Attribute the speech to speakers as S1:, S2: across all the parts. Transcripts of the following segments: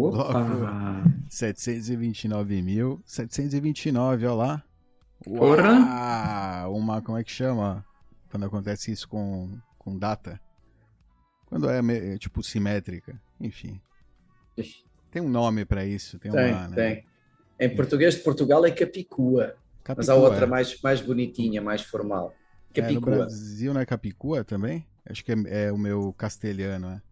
S1: Opa!
S2: Bloco 729 mil. 729, olha lá.
S1: Porra!
S2: Uau! Uma, como é que chama? Quando acontece isso com, com data? Quando é, tipo, simétrica. Enfim. Tem um nome pra isso. Tem,
S3: Tem,
S2: uma, né?
S3: tem. Em português de Portugal é Capicua, mas há
S2: Capicua.
S3: outra mais, mais bonitinha, mais formal.
S2: É, no
S3: Capicua.
S2: Brasil não é Capicua também? Acho que é, é o meu castelhano, é.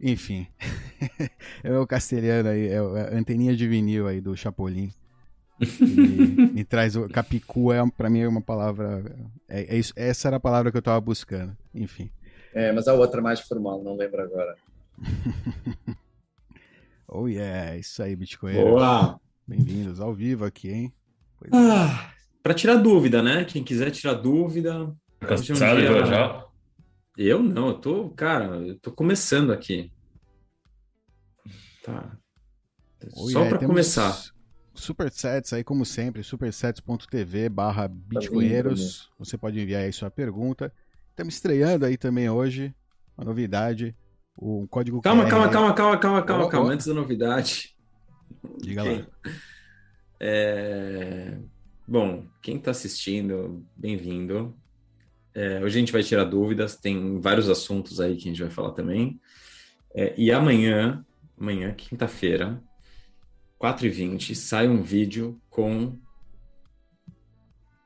S2: Enfim. é o castelhano aí, é a anteninha de vinil aí do Chapolin. Me, me traz o Capicua, é, pra mim é uma palavra. É, é isso, essa era a palavra que eu tava buscando. Enfim.
S3: É, mas há outra mais formal, não lembro agora.
S2: Oh yeah, isso aí, Bitcoin.
S1: Boa!
S2: Bem-vindos ao vivo aqui, hein? Pois é.
S1: Ah, para tirar dúvida, né? Quem quiser tirar dúvida. hoje é um
S4: Cansado
S1: dia-
S4: já já?
S1: Eu não, eu tô, cara, eu tô começando aqui. Tá. Só
S2: yeah,
S1: para começar.
S2: Supersets aí, como sempre, supersets.tv barra bitcoinheiros. Você pode enviar aí sua pergunta. Estamos estreando aí também hoje uma novidade, o código
S1: Calma,
S2: QR.
S1: calma, calma, calma, calma, calma, calma.
S2: ó.
S1: Antes da novidade.
S2: Diga
S1: Ok.
S2: lá.
S1: É, Bom, quem está assistindo, bem-vindo. É, Hoje a gente vai tirar dúvidas, tem vários assuntos aí que a gente vai falar também. É, E amanhã, amanhã, quinta-feira, 4h20, sai um vídeo com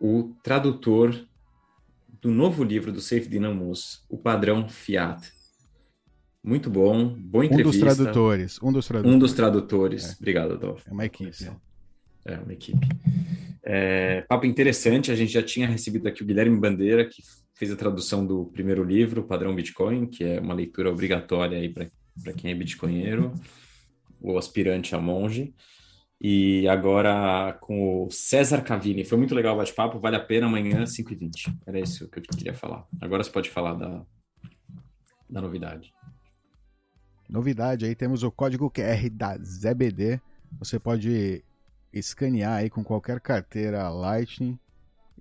S1: o tradutor do novo livro do Safe Dinamus, O Padrão Fiat. Muito bom, boa
S2: Um dos
S1: entrevista.
S2: tradutores. Um dos tradutores.
S1: Um dos tradutores.
S2: É.
S1: Obrigado, Adolfo.
S2: É uma equipe.
S1: É, uma equipe. É, papo interessante, a gente já tinha recebido aqui o Guilherme Bandeira, que fez a tradução do primeiro livro, Padrão Bitcoin, que é uma leitura obrigatória aí para quem é bitcoinheiro, ou aspirante a monge. E agora com o César Cavini. Foi muito legal o bate-papo, vale a pena amanhã, 5h20. Era isso que eu queria falar. Agora você pode falar da, da novidade.
S2: Novidade aí, temos o código QR da ZBD. Você pode escanear aí com qualquer carteira Lightning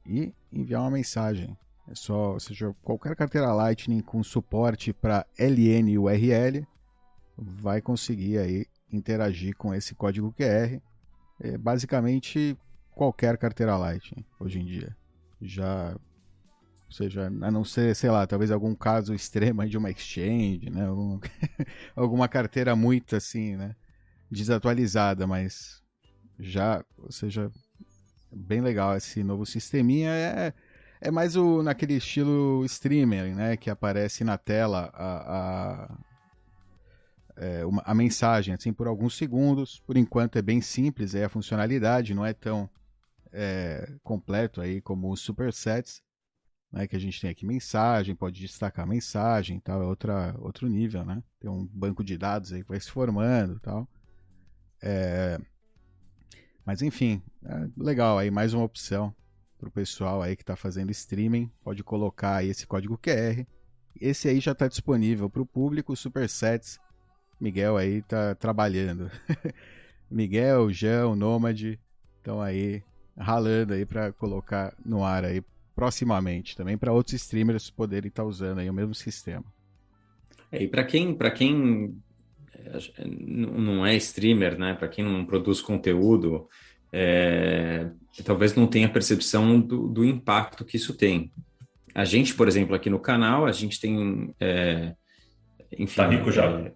S2: e enviar uma mensagem. É só, ou seja, qualquer carteira Lightning com suporte para LN URL vai conseguir aí interagir com esse código QR. É basicamente qualquer carteira Lightning hoje em dia. Já, ou seja, a não ser, sei lá, talvez algum caso extremo de uma exchange, né? Algum- alguma carteira muito assim, né? Desatualizada, mas já, ou seja, bem legal esse novo sisteminha. É, é mais o naquele estilo streamer, né? Que aparece na tela a, a, é, uma- a mensagem, assim, por alguns segundos. Por enquanto é bem simples aí a funcionalidade, não é tão é, completo aí como os supersets. Né, que a gente tem aqui mensagem, pode destacar mensagem tal, é outra, outro nível, né? Tem um banco de dados aí que vai se formando tal. É, Mas enfim, é legal aí, mais uma opção para o pessoal aí que está fazendo streaming, pode colocar aí esse código QR. Esse aí já está disponível para o público, Supersets. Miguel aí tá trabalhando. Miguel, João, Nômade estão aí ralando aí para colocar no ar aí proximamente, também para outros streamers poderem estar usando aí o mesmo sistema.
S1: É, e para quem, para quem não é streamer, né? Para quem não produz conteúdo, é, talvez não tenha percepção do, do impacto que isso tem. A gente, por exemplo, aqui no canal, a gente tem, é, enfim,
S4: Tá rico já.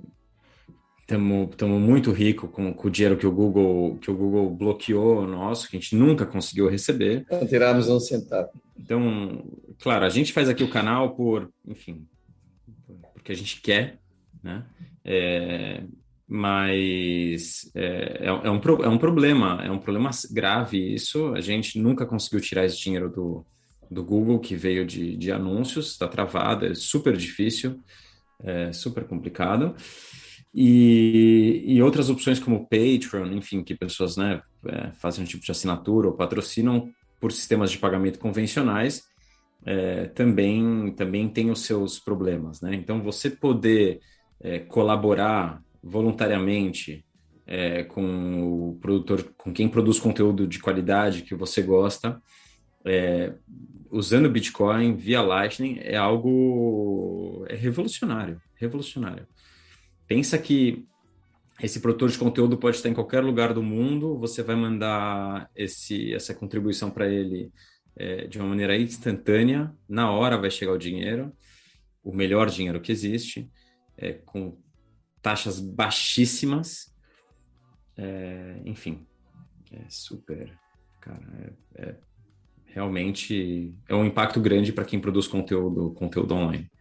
S1: Estamos muito rico com, com o dinheiro que o Google que o Google bloqueou nosso, que a gente nunca conseguiu receber.
S3: Não tirámos um centavo.
S1: Então, claro, a gente faz aqui o canal por, enfim, porque a gente quer, né? É, mas é, é, é um, é um problema, é um problema grave isso. A gente nunca conseguiu tirar esse dinheiro do, do Google, que veio de, de anúncios, está travado, é super difícil, é super complicado. E, e outras opções como Patreon, enfim, que pessoas né, é, fazem um tipo de assinatura ou patrocinam por sistemas de pagamento convencionais, é, também, também tem os seus problemas. Né? Então, você poder é, colaborar voluntariamente é, com o produtor, com quem produz conteúdo de qualidade que você gosta, é, usando Bitcoin via Lightning é algo é revolucionário, revolucionário. pensa que esse produtor de conteúdo pode estar em qualquer lugar do mundo, você vai mandar esse, essa contribuição para ele é, de uma maneira instantânea, na hora vai chegar o dinheiro, o melhor dinheiro que existe, é, com taxas baixíssimas, é, enfim, é super, cara, é, é, realmente é um impacto grande para quem produz conteúdo, conteúdo online.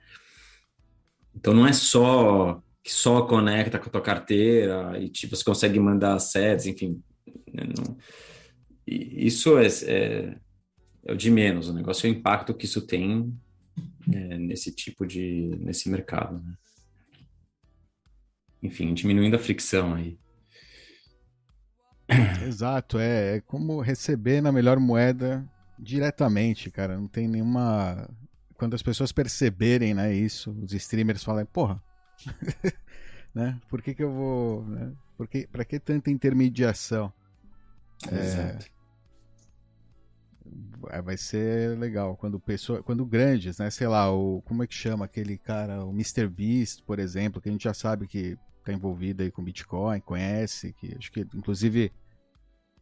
S1: Então não é só que só conecta com a tua carteira e tipo, você consegue mandar ads, enfim. Né, não, isso é, é, é, o de menos. O negócio é o impacto que isso tem é, nesse tipo de nesse mercado. Né? Enfim, diminuindo a fricção aí.
S2: Exato, é, é como receber na melhor moeda diretamente, cara. Não tem nenhuma. Quando as pessoas perceberem, né, isso, os streamers falam, porra, né? Por que, que eu vou. Né? Por que, pra que tanta intermediação?
S1: Exato.
S2: É, vai ser legal quando pessoa, quando grandes, né? Sei lá, o como é que chama aquele cara, o Mr. Beast, por exemplo, que a gente já sabe que está envolvido aí com Bitcoin, conhece, que acho que inclusive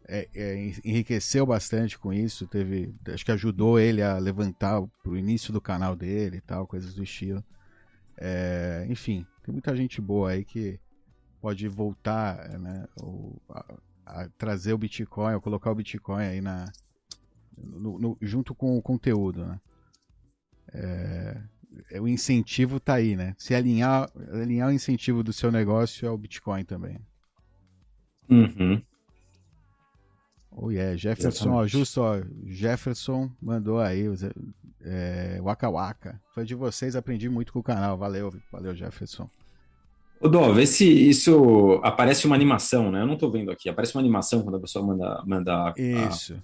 S2: é, é, enriqueceu bastante com isso, teve, acho que ajudou ele a levantar pro início do canal dele e tal, coisas do estilo. É, enfim, tem muita gente boa aí que pode voltar, né, ou, a, a trazer o Bitcoin, ou colocar o Bitcoin aí na, no, no, junto com o conteúdo, né? É, é, o incentivo tá aí, né? Se alinhar, alinhar o incentivo do seu negócio é o Bitcoin também.
S1: Uhum.
S2: Oh yeah, Jefferson, ó, justo, ó, Jefferson mandou aí é, Waka Waka. Foi de vocês, aprendi muito com o canal. Valeu, valeu, Jefferson.
S1: Ô, Dó, vê se isso aparece uma animação, né? Eu não tô vendo aqui. Aparece uma animação quando a pessoa manda, manda a,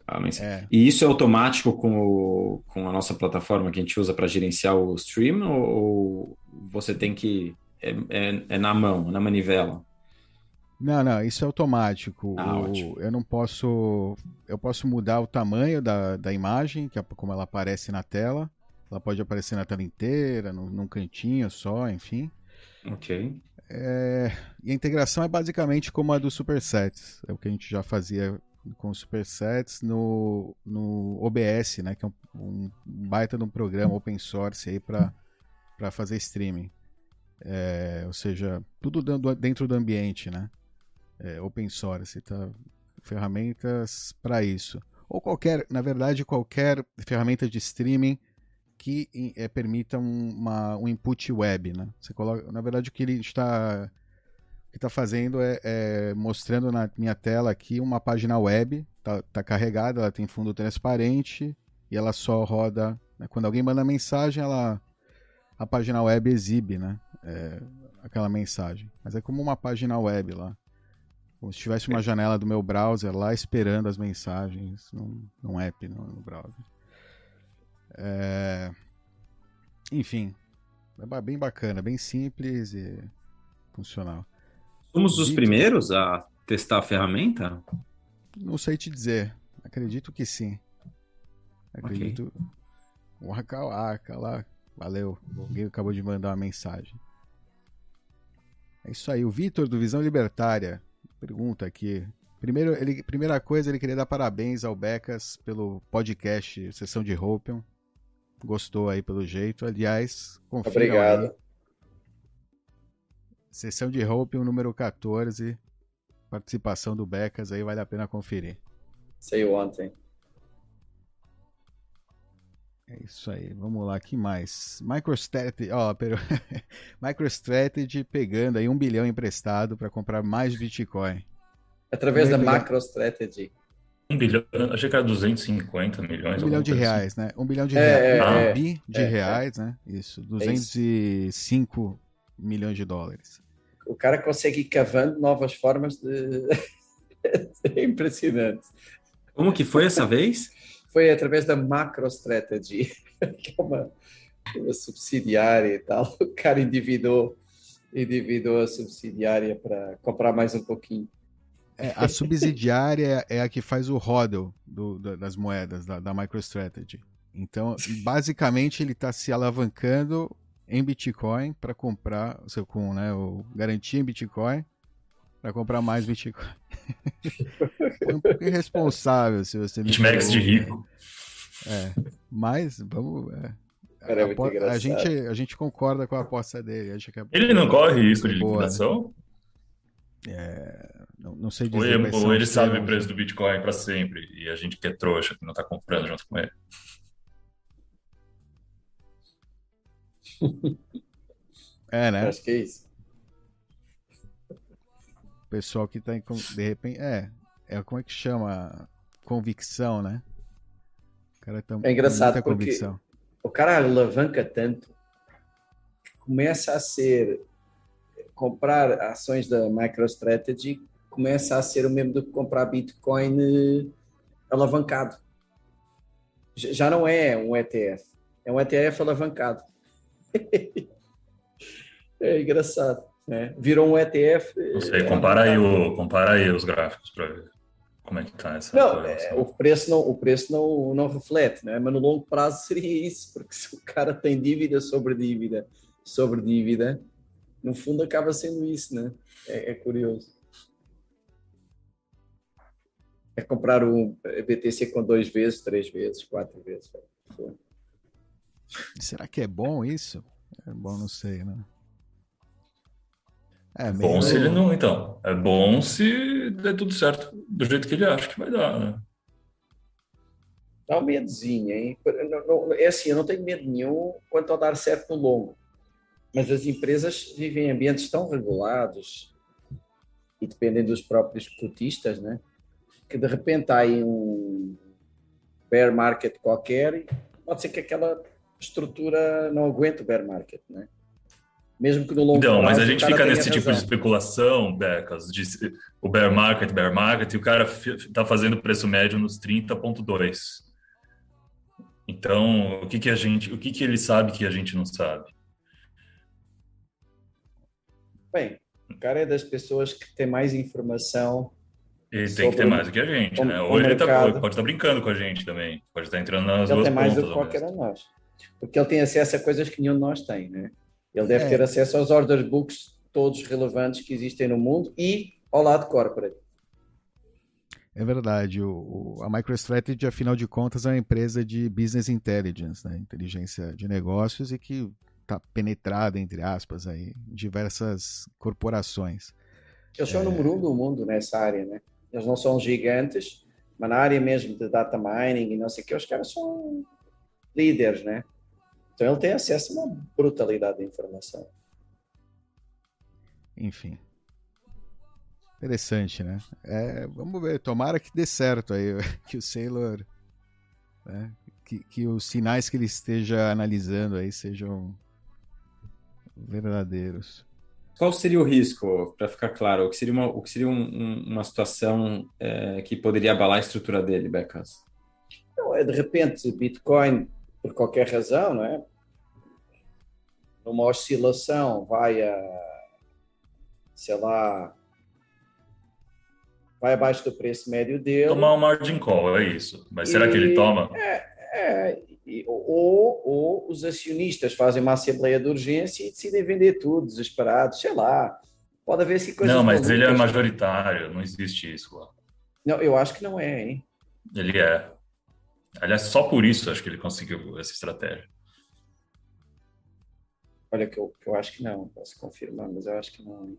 S1: a mensagem. É. E isso é automático com, o, com a nossa plataforma que a gente usa para gerenciar o stream ou, ou você tem que. É, é, é, na mão, na manivela?
S2: Não, não, isso é automático.
S1: Ah,
S2: o, eu não posso. Eu posso mudar o tamanho da, da imagem, que é como ela aparece na tela. Ela pode aparecer na tela inteira, num, num cantinho só, enfim.
S1: Ok.
S2: É, e a integração é basicamente como a do Supersets. É o que a gente já fazia com Supersets no, no OBS, né? Que é um, um baita de um programa open source aí para fazer streaming. É, ou seja, tudo dentro do ambiente, né? É, open source, tá? Ferramentas para isso. Ou qualquer, na verdade, qualquer ferramenta de streaming que é, permita um, uma, um input web, né? Você coloca, na verdade, o que ele está que está fazendo é, é, mostrando na minha tela aqui uma página web, tá, tá, carregada, ela tem fundo transparente e ela só roda. Né? Quando alguém manda mensagem, ela a página web exibe, né? É, aquela mensagem. Mas é como uma página web lá. Como se tivesse uma janela do meu browser lá esperando as mensagens num, num app no, no browser. É... Enfim, é bem bacana, bem simples e funcional.
S1: Somos os primeiros a testar a ferramenta?
S2: Não sei te dizer. Acredito que sim. Acredito. Okay. Waka lá. Valeu. Alguém acabou de mandar uma mensagem. É isso aí. O Vitor do Visão Libertária pergunta aqui. Primeiro, ele, primeira coisa, ele queria dar parabéns ao Becas pelo podcast Sessão de Hopium gostou aí pelo jeito. Aliás, confia
S3: Obrigado. Aí.
S2: Sessão de Hope, o número 14. Participação do Becas aí, vale a pena conferir.
S3: Sei ontem.
S2: É isso aí, vamos lá, que mais? MicroStrategy, ó, pero... MicroStrategy pegando aí um bilhão emprestado para comprar mais Bitcoin.
S3: Através da pegar... MicroStrategy.
S4: Um bilhão, achei que era 250 milhões.
S2: Um bilhão de reais, assim. né? Um bilhão de é, reais. É, um bi de é, reais, né? Isso. 205 é milhões de dólares.
S3: O cara consegue ir cavando novas formas de. é impressionante.
S1: Como que foi essa vez?
S3: Foi através da MacroStrategy, que é uma, uma subsidiária e tal. O cara endividou, endividou a subsidiária para comprar mais um pouquinho.
S2: É, a subsidiária é a que faz o hodl do, das moedas da, da MicroStrategy. Então, basicamente, ele está se alavancando em Bitcoin para comprar, seu com, né, o garantia em Bitcoin para comprar mais Bitcoin. é um pouco irresponsável se você
S4: BitMEX de rico.
S2: É, mas vamos. É,
S3: Cara, é
S2: a,
S3: muito
S2: a, gente, a gente concorda com a aposta dele. Acho que a-
S4: Ele não corre risco de
S2: Boa, né?
S4: liquidação?
S2: Não, não sei
S4: Ou
S2: dizer.
S4: ele,
S2: mas
S4: ou ele sabe o preço do Bitcoin para sempre e a gente que é trouxa, que não tá comprando junto com ele.
S2: É, né?
S3: Acho que é isso.
S2: O pessoal que tá em. De repente. É. É como é que chama? Convicção, né? O cara tá
S3: É engraçado
S2: com muita
S3: porque-
S2: convicção.
S3: O cara alavanca tanto que começa a ser comprar ações da MicroStrategy começa a ser o mesmo do que comprar Bitcoin eh, alavancado. Já não é um ETF, é um ETF alavancado. é engraçado, né? Virou um ETF.
S4: Não sei,
S3: eh,
S4: compara aí, o, compara aí os gráficos para ver como é que tá essa
S3: Não, é, o preço não, o preço não, não reflete, né? mas no longo prazo seria isso, porque se o cara tem dívida sobre dívida sobre dívida, no fundo acaba sendo isso, né? É, é curioso. É comprar um BTC com dois vezes, três vezes, quatro vezes.
S2: Será que é bom isso? É bom, não sei, né? É
S4: Bom
S2: meio-
S4: se ele não, então. É bom se der tudo certo do jeito que ele acha que vai dar, né?
S3: Dá um medozinho, hein? É assim, eu não tenho medo nenhum quanto ao dar certo no longo. Mas as empresas vivem em ambientes tão regulados e dependem dos próprios cotistas, né? Que de repente há aí um bear market qualquer e pode ser que aquela estrutura não aguente o bear market, né? Mesmo que no longo
S4: Então, mas
S3: prazo
S4: a
S3: o
S4: gente fica nesse tipo de
S3: razão.
S4: especulação, Becas, de o bear market, bear market, e o cara fi- tá fazendo preço médio nos 30.2. Então, o que que a gente, o que que ele sabe que a gente não sabe?
S3: Bem, o cara é das pessoas que tem mais informação
S4: Ele tem que ter mais do que a gente,
S3: o-
S4: né? Ou ele tá- pode estar brincando com a gente também, pode estar entrando nas
S3: ele
S4: duas
S3: tem mais do que qualquer um de nós. Porque ele tem acesso a coisas que nenhum de nós tem, né? Ele deve
S2: É.
S3: ter acesso aos order books todos relevantes que existem no mundo e ao lado corporate.
S2: É verdade. O, o- a MicroStrategy, afinal de contas, é uma empresa de business intelligence, né? inteligência de negócios, e que está penetrada, entre aspas, aí, em diversas corporações.
S3: Eles são o número um do mundo nessa área, né? Eles não são gigantes, mas na área mesmo de data mining e não sei o que, os caras são líderes, né? Então ele tem acesso a uma brutalidade de informação.
S2: Enfim. Interessante, né? É, vamos ver, tomara que dê certo aí, que o Sailor. né, que, que os sinais que ele esteja analisando aí sejam verdadeiros.
S1: Qual seria o risco, para ficar claro? O que seria uma, o que seria um- um- uma situação é, que poderia abalar a estrutura dele, Becas?
S3: Então, é de repente, Bitcoin, por qualquer razão, não é? Numa oscilação, vai a, sei lá, vai abaixo do preço médio dele.
S4: Tomar um margin call, é isso. Mas será que ele
S3: E-
S4: toma?
S3: É, e- ou, ou os acionistas fazem uma assembleia de urgência e decidem vender tudo, desesperados, sei lá. Pode haver assim coisas
S4: Não, mas ele é majoritário, não existe isso lá.
S3: Não, eu acho que não é, hein?
S4: Ele é. Aliás, só por isso acho que ele conseguiu essa estratégia.
S3: Olha, que eu, que eu acho que não, posso confirmar, mas eu acho que não.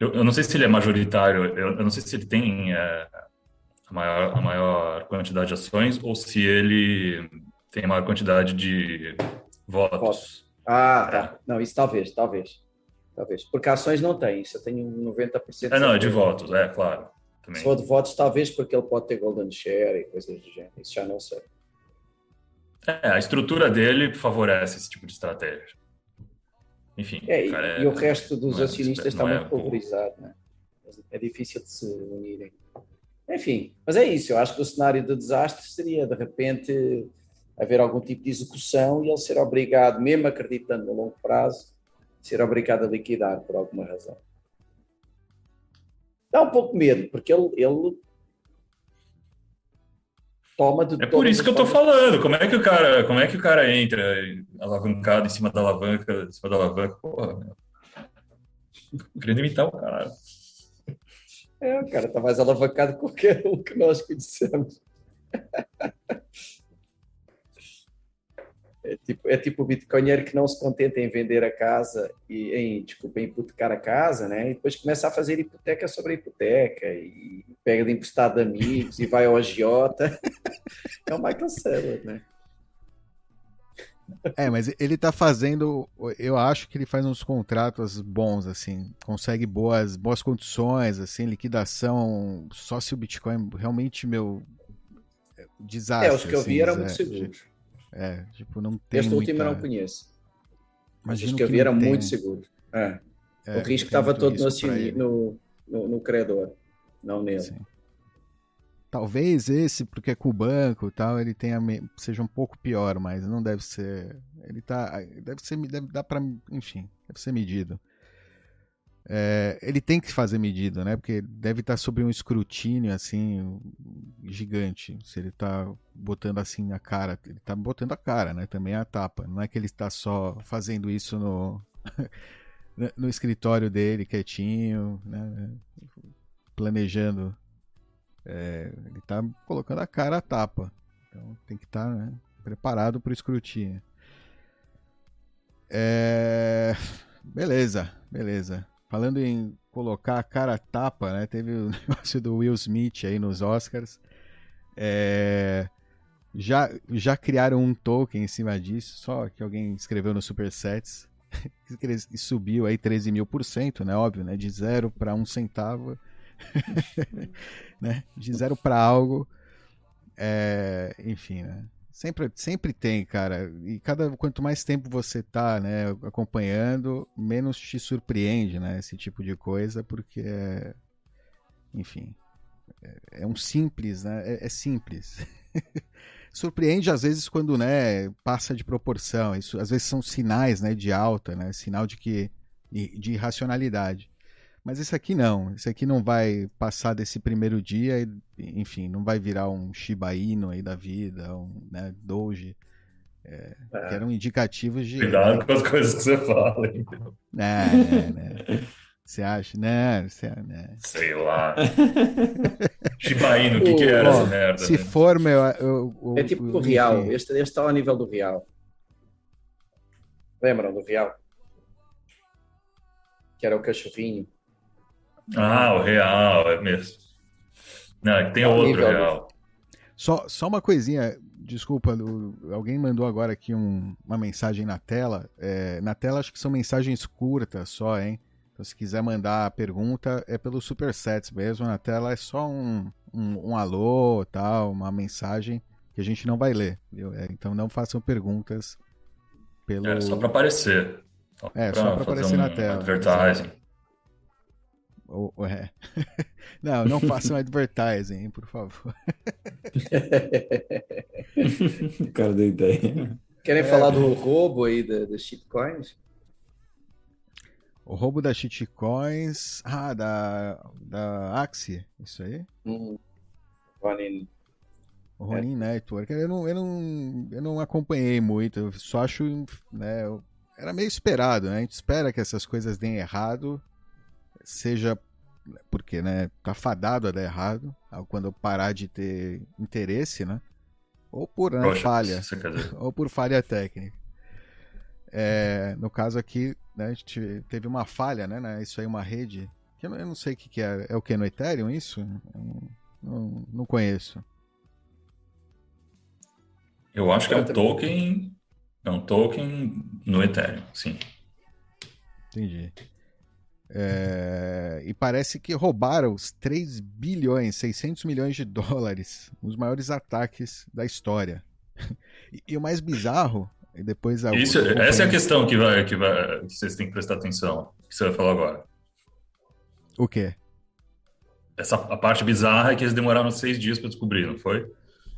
S4: Eu, eu não sei se ele é majoritário, eu, eu não sei se ele tem é, a, maior, a maior quantidade de ações ou se ele tem a maior quantidade de votos.
S3: Votos. Ah, tá. Não, isso talvez, talvez. Talvez. Porque ações não tem, isso eu tenho 90%.
S4: É, não, é de votos, é, claro. Também.
S3: Se for de votos, talvez porque ele pode ter golden share e coisas do gênero. Isso já não sei.
S4: É, a estrutura dele favorece esse tipo de estratégia. Enfim,
S3: É, e,
S4: cara
S3: e o resto dos
S4: é-
S3: acionistas está
S4: é
S3: muito pulverizado, né? É difícil de se unirem. Enfim, mas é isso. Eu acho que o cenário de desastre seria, de repente, haver algum tipo de execução e ele ser obrigado, mesmo acreditando no longo prazo, ser obrigado a liquidar por alguma razão. Dá um pouco de medo, porque ele, ele toma de
S4: É por isso que eu tô falando. Como é que o cara, como é que o cara entra alavancado em cima da alavanca, em cima da alavanca? Porra, meu. Querendo imitar o cara.
S3: É, o cara tá mais alavancado que qualquer um que nós conhecemos. É tipo, é tipo o bitcoinheiro que não se contenta em vender a casa e em, desculpa, em hipotecar a casa, né? E depois começa a fazer hipoteca sobre a hipoteca e pega de emprestado de amigos e vai ao agiota. É o Michael Saylor, né?
S2: É, mas ele tá fazendo, eu acho que ele faz uns contratos bons, assim, consegue boas, boas condições, assim, liquidação, só se o Bitcoin realmente, meu, desastre.
S3: É, os que eu vi
S2: assim,
S3: eram
S2: é,
S3: muito seguros.
S2: É, tipo, não tem
S3: Este
S2: muita...
S3: último eu não conheço. Mas
S2: Imagino
S3: os que eu vi eram
S2: tem-
S3: muito seguros. É.
S2: é,
S3: o risco estava todo no, no, no, no credor, não nele.
S2: Sim. Talvez esse, porque é com o banco e tal, ele tenha seja um pouco pior, mas não deve ser. Ele tá. Deve ser. Deve dar pra. Enfim, deve ser medido. É, ele tem que fazer medido, né? Porque deve estar sob um escrutínio assim gigante. Se ele tá botando assim a cara, ele tá botando a cara, né? Também a tapa. Não é que ele está só fazendo isso no no escritório dele quietinho, né? Planejando é, ele tá colocando a cara a tapa. Então tem que estar né, preparado para o escrutínio. É, Beleza, beleza. Falando em colocar a cara a tapa, né? Teve o negócio do Will Smith aí nos Oscars. É, Já, já criaram um token em cima disso, só que alguém escreveu no Supersets. E subiu aí 13 mil por cento, né? Óbvio, né? De zero para um centavo né? De zero para algo. É, enfim, né? Sempre, sempre tem, cara. E cada quanto mais tempo você tá, né, acompanhando, menos te surpreende, né, esse tipo de coisa, porque é, enfim, é, é um simples, né? É, é simples. Surpreende às vezes quando, né, passa de proporção. Isso às vezes são sinais, né, de alta, né, sinal de que de irracionalidade. Mas esse aqui não. Esse aqui não vai passar desse primeiro dia e, enfim, não vai virar um Shiba Inu aí da vida, um né, Doge. É,
S3: É.
S2: Que eram indicativos de.
S4: Cuidado com as coisas que você fala. hein?
S2: É, né, né. Você acha? Né, você, né.
S4: Sei lá. Shiba Inu, o que, que era
S2: Ó,
S4: essa merda?
S2: Se
S4: né?
S2: for, meu. eu- eu-
S3: É tipo o
S2: enfim,
S3: real. Este, este está ao nível do real. Lembram do real? Que era o cachorrinho.
S4: Ah, o real, é mesmo. Não, tem
S3: Ao
S4: outro
S3: nível
S4: real.
S2: Só, só uma coisinha, desculpa, alguém mandou agora aqui um- uma mensagem na tela. É, na tela acho que são mensagens curtas só, hein? Então se quiser mandar a pergunta é pelo Supersets mesmo. Na tela é só um, um, um alô, tal, uma mensagem que a gente não vai ler. É, então não façam perguntas pelo.
S4: É só para aparecer. Só
S2: É, só pra
S4: fazer
S2: aparecer na
S4: um
S2: tela,
S4: Advertising.
S2: Ou- ou é. não, não façam advertising, hein, por favor.
S1: o cara deu ideia.
S3: Querem
S2: É.
S3: falar do roubo aí da- das shitcoins?
S2: O roubo das shitcoins. Ah, da, da Axie, isso aí?
S3: Hum. Ronin.
S2: O Ronin Network. Eu não, eu, não, eu não acompanhei muito, eu só acho. Né, eu- era meio esperado, né? A gente espera que essas coisas deem errado, seja porque né, tá fadado a dar errado, quando eu parar de ter interesse, né? Ou por né,
S4: Poxa,
S2: falha.
S4: Dizer.
S2: ou por falha técnica. É, no caso aqui, né, a gente teve uma falha, né? né, Isso aí, uma rede. Que eu não, sei o que, que é. É o que? No Ethereum isso? Não, não, conheço.
S4: Eu acho que é um token. É um token no Ethereum, sim.
S2: Entendi. É, e parece que roubaram os 3 bilhões, 600 milhões de dólares, os maiores ataques da história. E, e o mais bizarro, e depois a,
S4: Isso, essa é a questão que, vai, que, vai, que vocês têm que prestar atenção. Que você vai falar agora.
S2: O quê?
S4: Essa, a parte bizarra é que eles demoraram seis dias para descobrir, não foi?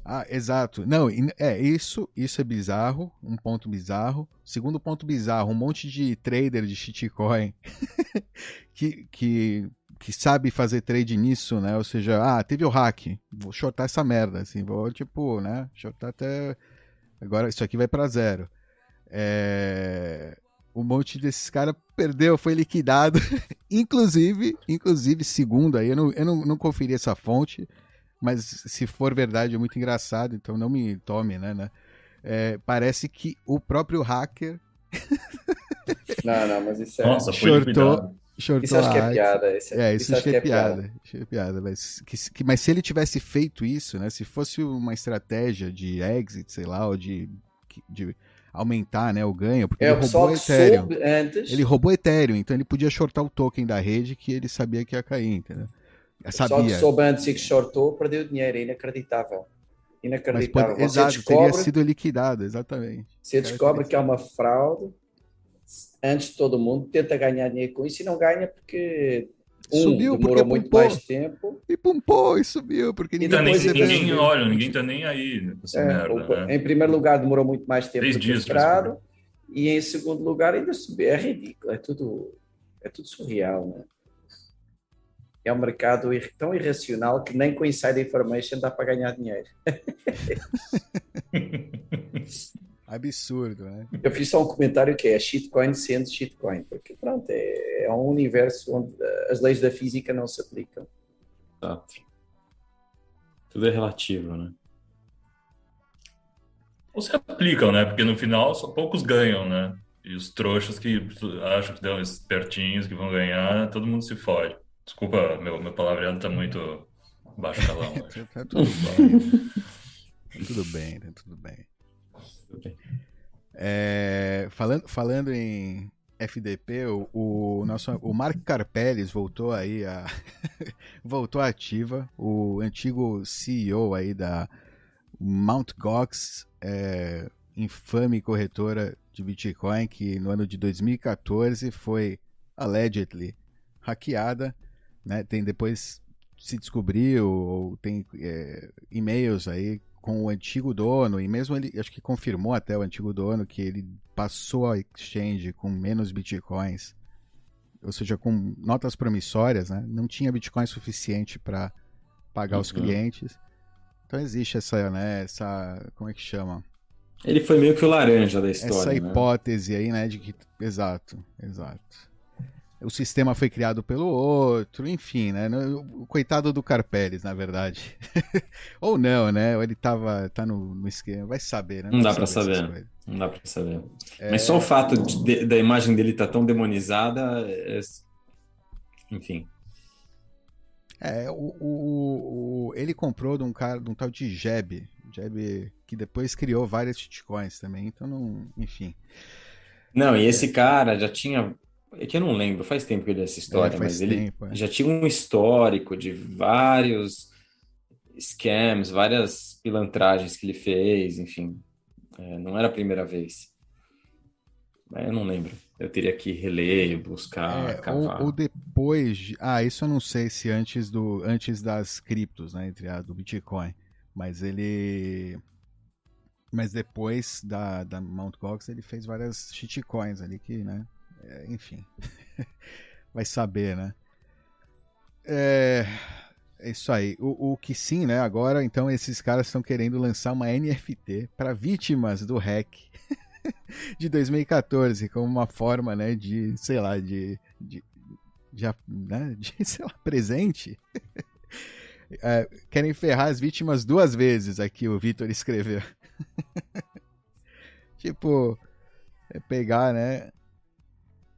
S2: Ah, exato. Não, é isso, isso é bizarro, um ponto bizarro. Segundo ponto bizarro, um monte de trader de shitcoin que, que, que sabe fazer trade nisso, né? Ou seja, ah, teve o hack, vou shortar essa merda, assim, vou tipo, né? Shortar até agora isso aqui vai para zero. É... Um monte desses caras perdeu, foi liquidado, inclusive, inclusive segundo aí, eu não, eu não, não conferi essa fonte, mas se for verdade é muito engraçado, então não me tome, né? né? É, parece que o próprio hacker
S3: não, não, mas isso é.
S4: Nossa, foi
S2: shortou, shortou
S3: Isso acho que é piada. Isso,
S2: É, isso,
S3: acho
S2: acho que é piada. Acho que é piada. Mas, que, que- mas se ele tivesse feito isso, né? Se fosse uma estratégia de exit, sei lá, ou de, de aumentar né, o ganho, porque
S3: É
S2: ele roubou Ethereum.
S3: antes.
S2: Ele roubou Ethereum, então ele podia shortar o token da rede que ele sabia que ia cair, entendeu?
S3: O pessoal que
S2: Sabia.
S3: soube antes e que shortou perdeu dinheiro. É inacreditável.
S2: Mas
S3: Inacreditável.
S2: pode,
S3: Você
S2: exato, teria
S3: descobre,
S2: sido liquidado, exatamente.
S3: você descobre que há uma fraude antes de todo mundo, tenta ganhar dinheiro com isso e não ganha porque um,
S2: Subiu porque
S3: demorou muito
S2: pumpou.
S3: mais tempo.
S2: E pumpou e subiu, porque ninguém
S4: Tá nem- ninguém olha, ninguém tá nem aí
S3: É,
S4: merda,
S3: o-
S4: né?
S3: Em primeiro lugar, demorou muito mais tempo
S4: Três
S3: do que
S4: dias,
S3: esperado. E em segundo lugar, ainda subiu. É ridículo. É tudo, é tudo surreal. Né? É um mercado tão irracional que nem com inside information dá para ganhar dinheiro.
S2: Absurdo, né?
S3: Eu fiz só um comentário que é shitcoin sendo shitcoin, porque pronto, é, é um universo onde eh, as leis da física não se aplicam.
S1: Exato. Tudo é relativo, né?
S4: Ou se aplicam, né? Porque no final só poucos ganham, né? E os trouxas que acham que dão espertinhos que vão ganhar, todo mundo se fode. Desculpa, meu, meu palavreado tá muito baixo calão. hoje.
S2: Tá tudo bem. Tá tudo bem, tá tudo bem.
S1: Tudo bem.
S2: É, falando, falando em FDP, o, o nosso o Mark Carpeles voltou aí a voltou ativa, o antigo CEO aí da Mt. Gox, é, infame corretora de Bitcoin que no ano de 2014 foi allegedly hackeada, né? Tem depois se descobriu ou tem é, e-mails aí com o antigo dono, e mesmo ele, acho que confirmou até o antigo dono que ele passou a exchange com menos bitcoins, ou seja, com notas promissórias, né? Não tinha bitcoin suficiente para pagar os
S1: Uhum.
S2: clientes. Então existe essa, né, essa, como é que chama?
S1: Ele foi meio que o laranja da história,
S2: essa
S1: né?
S2: hipótese aí, né, de que exato, exato. O sistema foi criado pelo outro, enfim, né? O coitado do Carpeles, na verdade. Ou não, né? Ou ele tava tá no, no esquema, vai saber, né?
S1: Não dá
S2: vai
S1: pra
S2: essas
S1: saber. Não dá pra saber.
S2: É.
S1: Mas só o fato de- da imagem dele estar tão demonizada, é- enfim.
S2: É, o, o- o- ele comprou de um cara, de um tal de Jeb, Jeb que depois criou várias shitcoins também, então não, enfim.
S1: Não, e esse cara já tinha. É que eu não lembro, faz tempo que eu li essa história,
S2: É,
S1: mas ele
S2: tempo, é.
S1: já tinha um histórico de vários scams, várias pilantragens que ele fez, enfim. É, não era a primeira vez. Mas eu não lembro. Eu teria que reler, buscar,
S2: É,
S1: cavar.
S2: ou, ou depois. de- Ah, isso eu não sei se antes do antes das criptos, né, entre a do Bitcoin, mas ele mas depois da da Mt. Gox ele fez várias shitcoins ali que, né, enfim. Vai saber, né? É, é isso aí. O, o que sim, né? Agora, então, esses caras estão querendo lançar uma NFT para vítimas do hack de 2014, como uma forma, né, de, sei lá, de, de, de, né, de sei lá, presente. É, querem ferrar as vítimas duas vezes, aqui o Vitor escreveu. tipo, é pegar, né,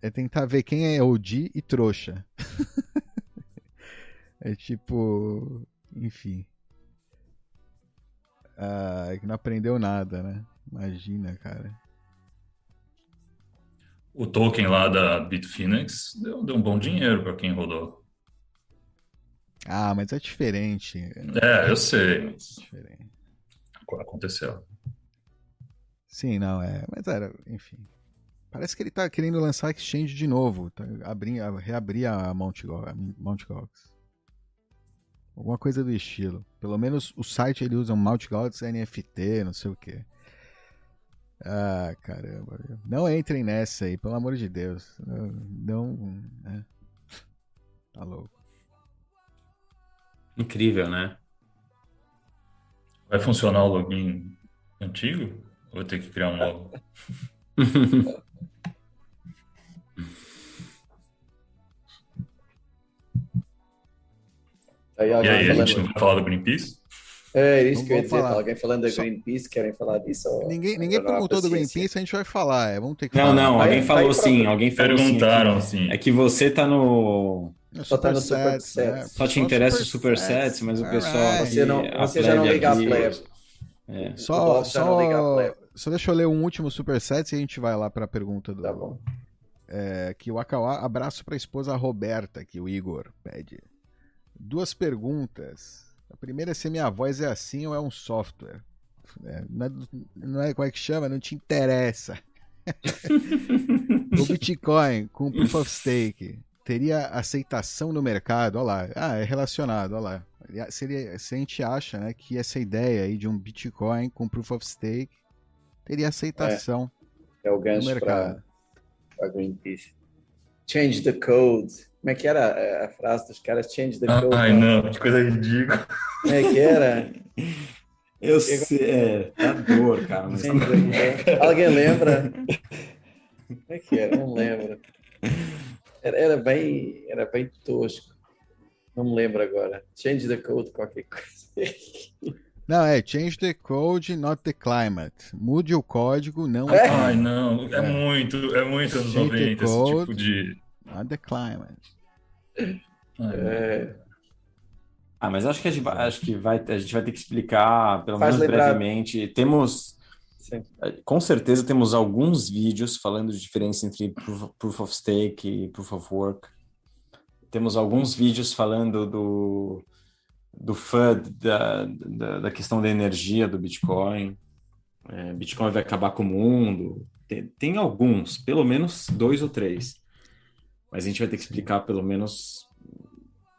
S2: é tentar ver quem é OG e trouxa. é tipo, enfim. Ah, que não aprendeu nada, né? Imagina, cara.
S4: O token lá da Bitfinex deu, deu um bom dinheiro para quem rodou.
S2: Ah, mas é diferente.
S4: É, eu sei, mas
S2: Diferente.
S4: aconteceu.
S2: Sim, não, é. Mas era, enfim. Parece que ele tá querendo lançar Exchange de novo. Tá, abrir, a- reabrir a Mount, Go- a Mount Gox. Alguma coisa do estilo. Pelo menos o site ele usa um Mount Gox NFT, não sei o que. Ah, caramba. Não entrem nessa aí, pelo amor de Deus. Não. não né? Tá louco.
S1: Incrível, né?
S4: Vai funcionar o login antigo? Ou vou ter que criar um novo?
S3: Aí
S4: E aí, a gente não vai falar do Greenpeace?
S3: É isso
S2: Não
S3: que eu ia dizer.
S2: falar.
S3: Alguém falando da
S2: Só-
S3: Greenpeace, querem falar disso?
S2: Ninguém, ninguém perguntou do? Greenpeace, a gente vai falar. É, vamos ter que
S1: Não,
S2: falar.
S1: não,
S3: Vai-
S1: alguém
S3: vai
S1: falou
S3: pra-
S1: sim, alguém falou sim.
S4: Perguntaram,
S1: É
S4: assim.
S1: que, é que você tá no.
S2: É
S3: Só tá no
S2: supersets,
S3: superset.
S2: né?
S1: Só te interessa os supersets, mas o pessoal.
S2: Alright.
S3: Você não-
S1: a
S3: você já não liga a
S1: aqui-
S3: plebe.
S1: É.
S3: O
S2: Só,
S3: Bob já não liga a
S2: só. Só deixa eu ler um último superset e a gente vai lá para a pergunta do.
S3: Tá bom.
S2: É, que o Akauá, abraço para a esposa Roberta, que o Igor pede. Duas perguntas. A primeira é se minha voz é assim ou é um software. É, não, é, não é como é que chama, não te interessa. o Bitcoin com Proof of Stake teria aceitação no mercado? Olha lá. Ah, é relacionado, olha lá. Seria, se a gente acha né, que essa ideia aí de um Bitcoin com Proof of Stake teria aceitação
S3: É o
S2: no
S3: gancho
S2: mercado.
S3: para Greenpeace. Change the code. Como é que era a- frase dos caras? Change the code.
S4: Ai, não, que coisa ridícula.
S3: Como é que era?
S1: Eu sei, é, dá dor, cara. Mas...
S3: Change the code. Alguém lembra? Como é que era? Não lembro. Era, era bem, era bem tosco. Não me lembro agora. Change the code, qualquer coisa.
S2: Não, é change the code, not the climate. Mude o código, não
S3: É?
S4: Ai, não, é muito, é muito anos
S2: Shake
S4: 90 esse
S2: code.
S4: tipo de.
S2: not the climate.
S3: É,
S1: Ah, mas acho que a gente vai, acho que vai, a gente vai ter que explicar, pelo
S3: Faz
S1: menos
S3: lembrar-
S1: brevemente. Temos,
S3: sim.
S1: com certeza, temos alguns vídeos falando de diferença entre proof, proof of stake e proof of work. Temos alguns vídeos falando do, do FUD, da, da, da questão da energia do Bitcoin. É, Bitcoin vai acabar com o mundo. Tem, tem alguns, pelo menos dois ou três. Mas a gente vai ter que explicar, pelo menos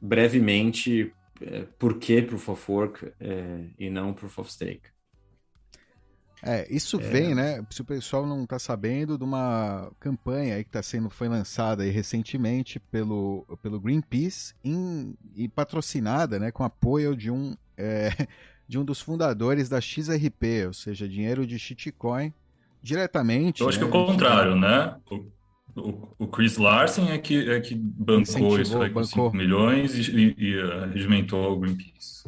S1: brevemente, é, por que Proof of Work é, e não Proof of Stake.
S2: É, isso vem, né? Se o pessoal não tá sabendo, de uma campanha aí que tá sendo, foi lançada aí recentemente pelo, pelo Greenpeace em- e patrocinada, né, com apoio de um, é, de um dos fundadores da XRP, ou seja, dinheiro de shitcoin, diretamente.
S4: Eu acho que é
S2: né,
S4: o contrário, né? O, o, Chris Larsen é que, é que bancou
S2: Incentivou,
S4: isso aí com
S2: bancou.
S4: 5 milhões e, e, e uh, regimentou o Greenpeace.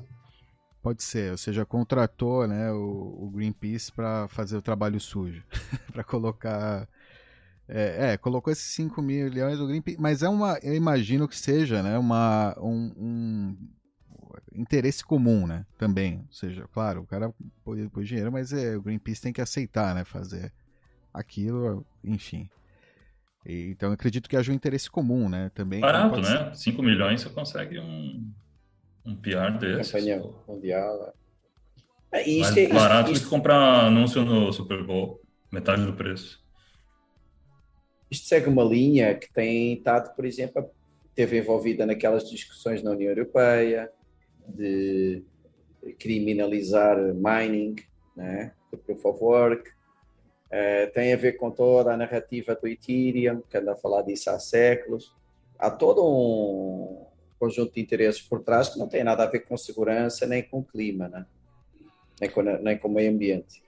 S2: Pode ser, ou seja, contratou né, o, o Greenpeace para fazer o trabalho sujo, para colocar. É, é, colocou esses 5 milhões do Greenpeace, mas é uma, eu imagino que seja, né, uma, um, um interesse comum, né, também. Ou seja, claro, o cara pôs, pôs dinheiro, mas é, o Greenpeace tem que aceitar, né, fazer aquilo, enfim. E, então, eu acredito que haja um interesse comum, né, também.
S4: Barato,
S2: pode ser-
S4: né? 5 milhões você consegue um, um PR desses.
S3: Campanha mundial. É, e
S4: Mais
S3: isto, é,
S4: barato
S3: isto,
S4: que comprar anúncio no Super Bowl. Metade do preço.
S3: isto segue uma linha que tem estado, por exemplo, esteve envolvida naquelas discussões na União Europeia de criminalizar mining, né, do proof of work. Eh, tem a ver com toda a narrativa do Ethereum, que anda a falar disso há séculos. Há todo um conjunto de interesses por trás que não tem nada a ver com segurança nem com clima, né? nem, com, nem com o meio ambiente.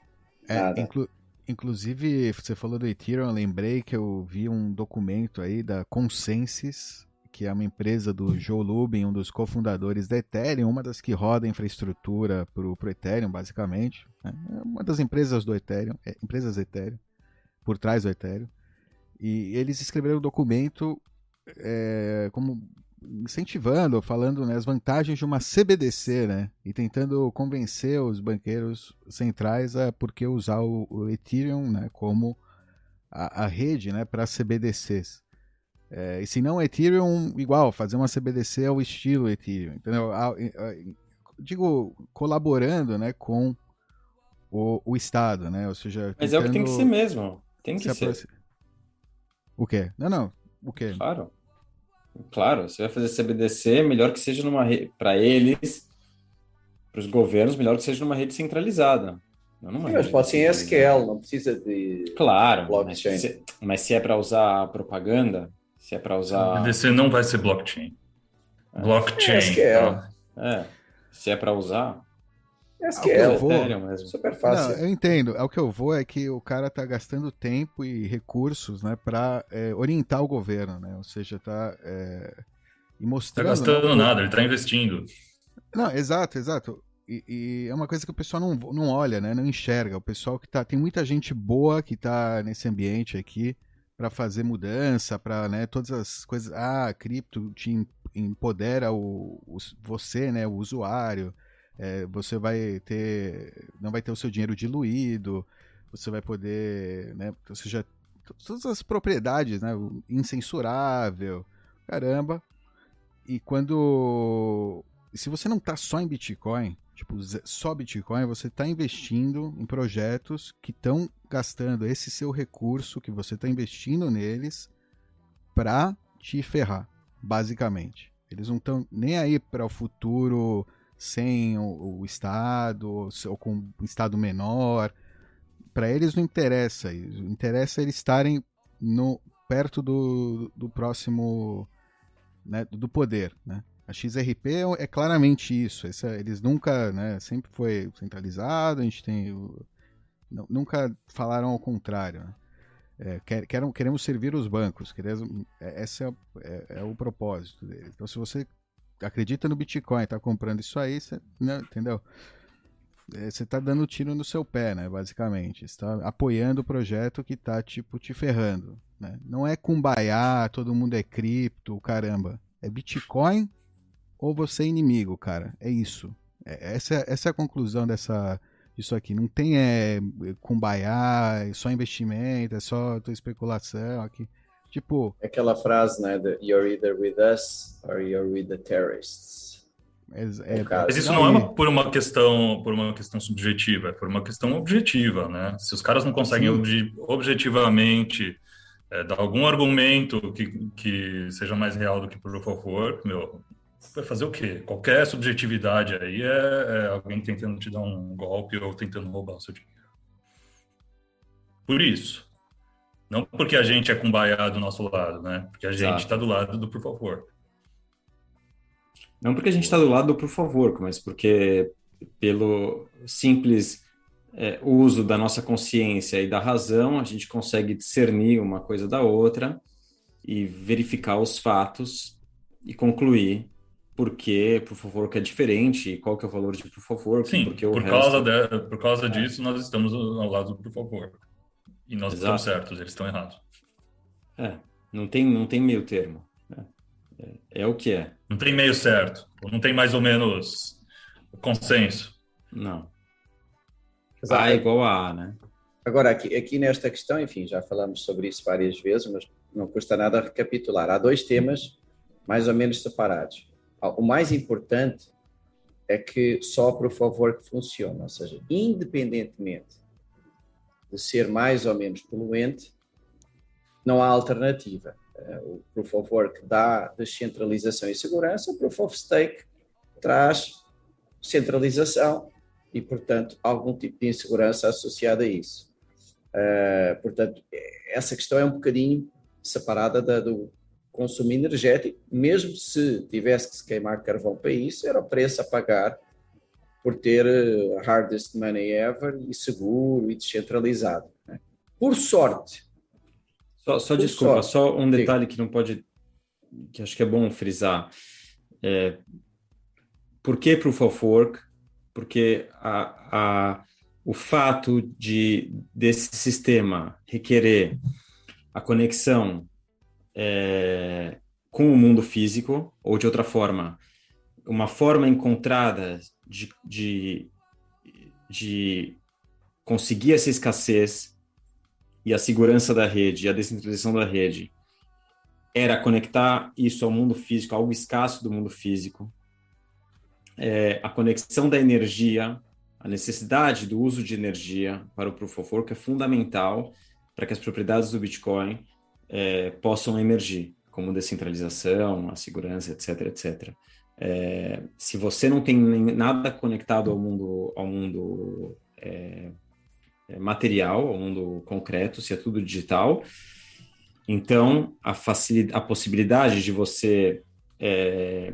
S2: É, inclu- inclusive, você falou do Ethereum, eu lembrei que eu vi um documento aí da Consensus, que é uma empresa do Joe Lubin, um dos cofundadores da Ethereum, uma das que roda infraestrutura para o Ethereum, basicamente. né? É uma das empresas do Ethereum, é, empresas Ethereum, por trás do Ethereum. E eles escreveram um documento é, como incentivando, falando né, as vantagens de uma CBDC, né? E tentando convencer os banqueiros centrais a por que usar o, o Ethereum né, como a, a rede né, para CBDCs. É, e se não Ethereum, igual, fazer uma CBDC ao estilo Ethereum, entendeu? A- a- digo, colaborando né, com o, o Estado, né? Ou seja,
S1: Mas é o que tem que ser mesmo. Tem que
S2: se
S1: ser.
S2: O quê? Não, não. O quê?
S1: Claro. Claro, você vai fazer CBDC, melhor que seja numa rede, para eles, para os governos, melhor que seja numa rede centralizada. Não numa
S3: Sim, mas pode ser em. SQL, não precisa de.
S1: Claro, mas
S3: Blockchain.
S1: se, mas se é para usar propaganda, se é para usar.
S4: BDC não vai ser blockchain.
S1: Ah.
S4: Blockchain.
S3: É SQL.
S1: É, se é para usar.
S3: Esse que é,
S2: eu vou.
S3: mesmo. super fácil.
S2: Não, eu entendo. É o que eu vou é que o cara tá gastando tempo e recursos, né, para é, orientar o governo, né? Ou seja, tá é, e mostrando.
S4: Tá gastando né, nada, ele tá investindo.
S2: Não, exato, exato. E, e, é uma coisa que o pessoal não, não olha, né? Não enxerga. O pessoal que tá. Tem muita gente boa que tá nesse ambiente aqui para fazer mudança, para né, todas as coisas. Ah, cripto te empodera o, o você, né, o usuário. É, você vai ter. Não vai ter o seu dinheiro diluído. Você vai poder. Né, ou seja, todas as propriedades, né? Incensurável. Caramba. E quando. Se você não está só em Bitcoin, tipo, só Bitcoin, você está investindo em projetos que estão gastando esse seu recurso que você está investindo neles para te ferrar, basicamente. Eles não estão nem aí para o futuro sem o, o Estado ou com um Estado menor. Para eles não interessa. Interessa eles estarem no, perto do, do próximo né, do poder. Né? A XRP é, é claramente isso. Esse, eles nunca, né, sempre foi centralizado, a gente tem. nunca falaram ao contrário. Né? É, quer, queremos servir os bancos. Queremos, é, esse é, é, é, o propósito deles. Então, se você acredita no Bitcoin, está comprando isso aí, você, né, entendeu? É, você está dando tiro no seu pé, né? Basicamente, está apoiando o projeto que está tipo te ferrando. Né? Não é cumbaiá, todo mundo é cripto, caramba. É Bitcoin ou você é inimigo, cara. É isso. É, essa, essa é a conclusão dessa, disso aqui. Não tem é, cumbaiá, é só investimento, é só tua especulação aqui. Tipo.
S3: É aquela frase, né? De, you're either with us or you're with the terrorists.
S4: É, é, mas isso não, não é uma, por uma questão por uma questão subjetiva, é por uma questão objetiva, né? Se os caras não conseguem obje, objetivamente é, dar algum argumento que, que seja mais real do que proof of work, meu, vai fazer o quê? Qualquer subjetividade aí é, é, alguém tentando te dar um golpe ou tentando roubar o seu dinheiro. Por isso. Não porque a gente é cumbaiá do nosso lado, né? Porque a gente está do lado do of work.
S1: Não porque a gente está do lado do of work, mas porque pelo simples é, uso da nossa consciência e da razão, a gente consegue discernir uma coisa da outra e verificar os fatos e concluir por que Proof of Work é diferente, qual que é o valor de of Work.
S4: Sim, por, resto... causa de, por causa disso, nós estamos ao lado do of Work. E nós Exato. estamos certos, eles estão errados.
S1: É, não tem, não tem meio termo. É, é, é o que é.
S4: Não tem meio certo, não tem mais ou menos consenso.
S1: Não. A é igual a A, né?
S3: Agora, aqui, aqui nesta questão, enfim, já falamos sobre isso várias vezes, mas não custa nada recapitular. Há dois temas mais ou menos separados. O mais importante é que só por favor que funciona, ou seja, independentemente de ser mais ou menos poluente, não há alternativa. Eh, o Proof of Work dá descentralização e segurança, o Proof of Stake traz centralização e, portanto, algum tipo de insegurança associada a isso. Uh, portanto, essa questão é um bocadinho separada da, do consumo energético, mesmo se tivesse que se queimar carvão para isso, era o preço a pagar por ter uh, hardest money ever e seguro e descentralizado. Né? Por sorte.
S1: Só, só por desculpa, sorte, só um detalhe que não pode, que acho que é bom frisar. É, por que Proof of Work? porque a, a, o fato de desse sistema requerer a conexão é, com o mundo físico, ou de outra forma, uma forma encontrada de, de, de conseguir essa escassez e a segurança da rede, a descentralização da rede, era conectar isso ao mundo físico, algo escasso do mundo físico, é, a conexão da energia, a necessidade do uso de energia para o Proof of Work é fundamental para que as propriedades do Bitcoin é, possam emergir, como descentralização, a segurança, etc, etc. É, se você não tem nada conectado ao mundo, ao mundo é, é, material, ao mundo concreto, se é tudo digital, então a, a possibilidade de você é,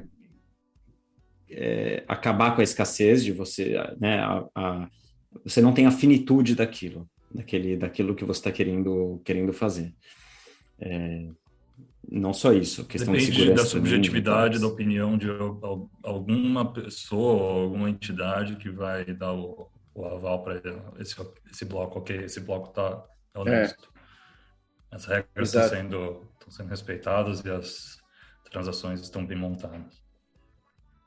S1: é, acabar com a escassez de você, né, a, a, você não tem a finitude daquilo, daquele, daquilo que você está querendo, querendo fazer. É, não só isso, questão
S4: Depende
S1: de segurança.
S4: da subjetividade da opinião de alguma pessoa, alguma entidade que vai dar o, o aval para esse, esse bloco, ok, esse bloco está honesto. É. As regras estão sendo, estão sendo respeitadas e as transações estão bem montadas.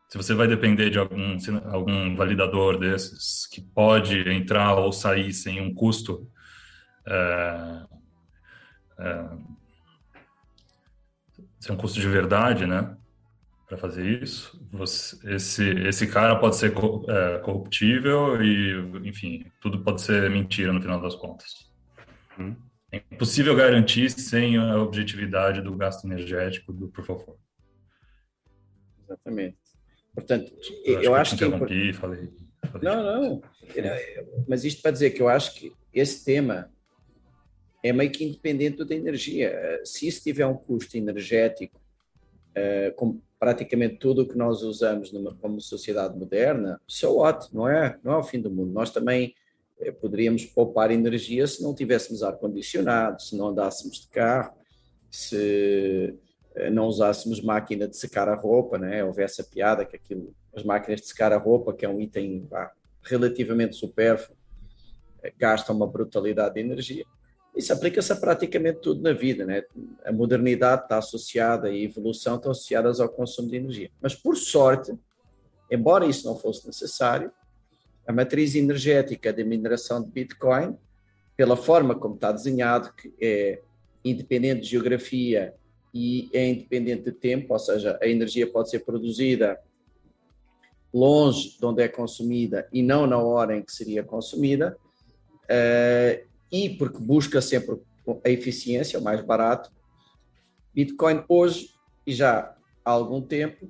S4: Se você vai depender de algum, algum validador desses que pode entrar ou sair sem um custo, é, é, sem um custo de verdade, né? Para fazer isso, você, esse, esse cara pode ser é, corruptível e, enfim, tudo pode ser mentira no final das contas. Hum. É impossível garantir sem a objetividade do gasto energético do Proof of Work.
S3: Exatamente. Portanto, eu, eu acho que.
S4: Interrompi, falei,
S3: falei. Não, não. Mas isto para dizer que eu acho que esse tema é meio que independente da energia. Se isso tiver um custo energético, uh, como praticamente tudo o que nós usamos numa, como sociedade moderna, so what? Não é, não é o fim do mundo. Nós também eh, poderíamos poupar energia se não tivéssemos ar-condicionado, se não andássemos de carro, se eh, não usássemos máquina de secar a roupa, né? houvesse a piada que aquilo, as máquinas de secar a roupa, que é um item relativamente supérfluo, eh, gastam uma brutalidade de energia. Isso aplica-se a praticamente tudo na vida, né? A modernidade está associada e a evolução estão associadas ao consumo de energia. Mas, por sorte, embora isso não fosse necessário, a matriz energética de mineração de Bitcoin, pela forma como está desenhado, que é independente de geografia e é independente de tempo, ou seja, a energia pode ser produzida longe de onde é consumida e não na hora em que seria consumida, uh, e porque busca sempre a eficiência, o mais barato. Bitcoin hoje, e já há algum tempo,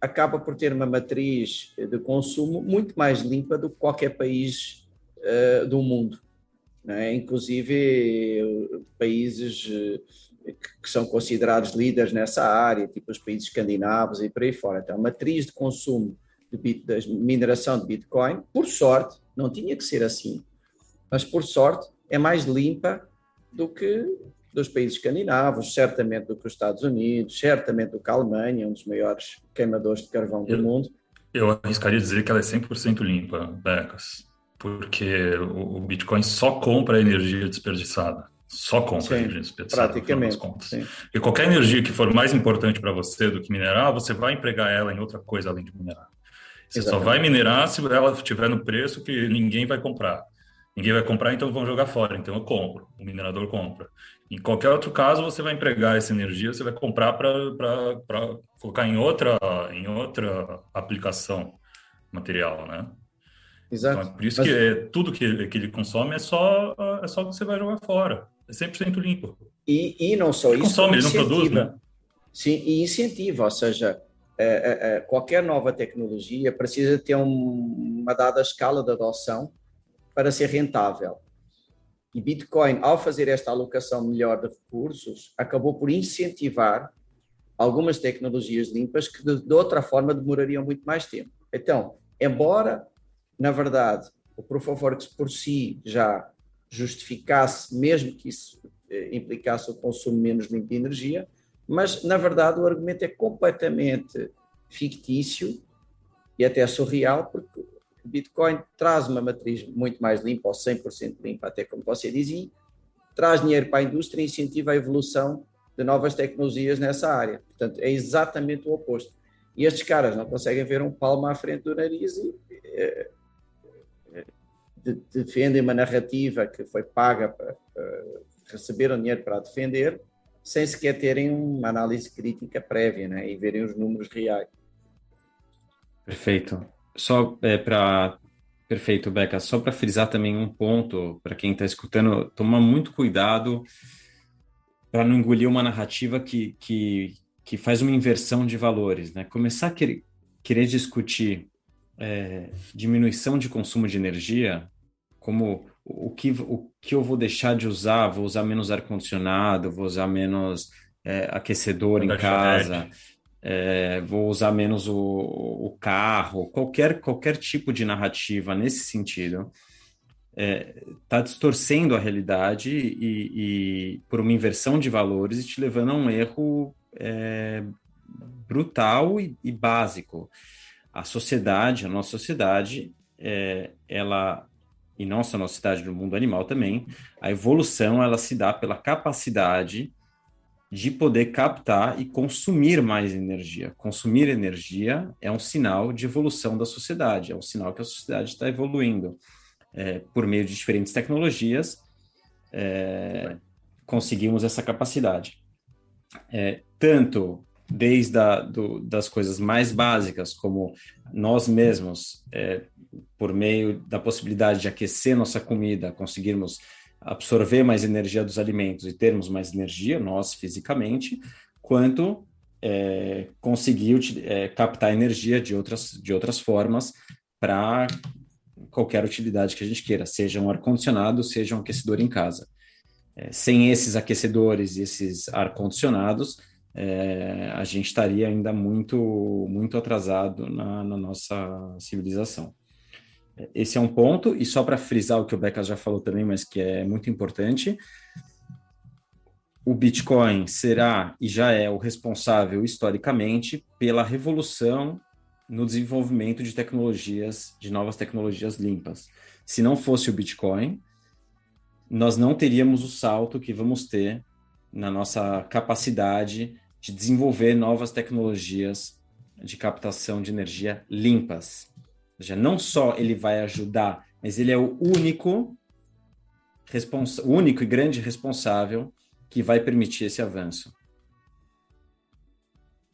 S3: acaba por ter uma matriz de consumo muito mais limpa do que qualquer país uh, do mundo. Né? Inclusive, países que são considerados líderes nessa área, tipo os países escandinavos e por aí fora. Então, a matriz de consumo de, bit, mineração de Bitcoin, por sorte, não tinha que ser assim, mas por sorte é mais limpa do que dos países escandinavos, certamente do que os Estados Unidos, certamente do que a Alemanha, um dos maiores queimadores de carvão do mundo.
S4: Eu arriscaria dizer que ela é 100% limpa, Becas, porque o Bitcoin só compra energia desperdiçada. Só compra sim, energia desperdiçada.
S3: Praticamente.
S4: Sim. E qualquer energia que for mais importante para você do que minerar, você vai empregar ela em outra coisa além de minerar. Você Exatamente. só vai minerar se ela estiver no preço que ninguém vai comprar. Ninguém vai comprar, então vão jogar fora. Então eu compro, o minerador compra. Em qualquer outro caso, você vai empregar essa energia, você vai comprar para colocar em outra, em outra aplicação material, né?
S3: Exato.
S4: Então, é por isso Mas... que é, tudo que, que ele consome é só, é só que você vai jogar fora. É 100% limpo.
S3: E, e não só
S4: ele
S3: isso.
S4: Consome, ele não produz, né?
S3: Sim, e incentiva, ou seja, é, é, é, qualquer nova tecnologia precisa ter um, uma dada escala de adoção para ser rentável. E Bitcoin, ao fazer esta alocação melhor de recursos, acabou por incentivar algumas tecnologias limpas que de, de outra forma demorariam muito mais tempo. Então, embora, na verdade, o Proof of Works por si já justificasse, mesmo que isso eh, implicasse o consumo menos limpo de energia, mas na verdade o argumento é completamente fictício e até surreal, porque Bitcoin traz uma matriz muito mais limpa, ou 100% limpa, até como você dizia, traz dinheiro para a indústria e incentiva a evolução de novas tecnologias nessa área. Portanto, é exatamente o oposto. E estes caras não conseguem ver um palmo à frente do nariz e eh, defendem uma narrativa que foi paga para, receber o dinheiro para defender, sem sequer terem uma análise crítica prévia né, e verem os números reais.
S1: Perfeito. Só é, para. Perfeito, Beca. Só para frisar também um ponto, para quem está escutando, toma muito cuidado para não engolir uma narrativa que, que, que faz uma inversão de valores. Né? Começar a querer, querer discutir é, diminuição de consumo de energia como o que, o que eu vou deixar de usar, vou usar menos ar-condicionado, vou usar menos é, aquecedor em casa. É, vou usar menos o, o, carro, qualquer, qualquer tipo de narrativa nesse sentido, está é, tá distorcendo a realidade e, e, por uma inversão de valores e te levando a um erro é, brutal e, e, básico. A sociedade, a nossa sociedade, é, ela e nossa nossa cidade do mundo animal também, a evolução ela se dá pela capacidade de poder captar e consumir mais energia. Consumir energia é um sinal de evolução da sociedade, é um sinal que a sociedade está evoluindo. É, por meio de diferentes tecnologias, é, conseguimos essa capacidade. É, tanto desde a, do, das coisas mais básicas, como nós mesmos, é, por meio da possibilidade de aquecer nossa comida, conseguirmos absorver mais energia dos alimentos e termos mais energia, nós fisicamente, quanto é, conseguir é, captar energia de outras, de outras formas para qualquer utilidade que a gente queira, seja um ar-condicionado, seja um aquecedor em casa. É, sem esses aquecedores e esses ar-condicionados, é, a gente estaria ainda muito, muito atrasado na, na nossa civilização. Esse é um ponto, e só para frisar o que o Becas já falou também, mas que é muito importante, o Bitcoin será e já é o responsável historicamente pela revolução no desenvolvimento de tecnologias, de novas tecnologias limpas. Se não fosse o Bitcoin, nós não teríamos o salto que vamos ter na nossa capacidade de desenvolver novas tecnologias de captação de energia limpas seja, não só ele vai ajudar, mas ele é o único, único e grande responsável que vai permitir esse avanço.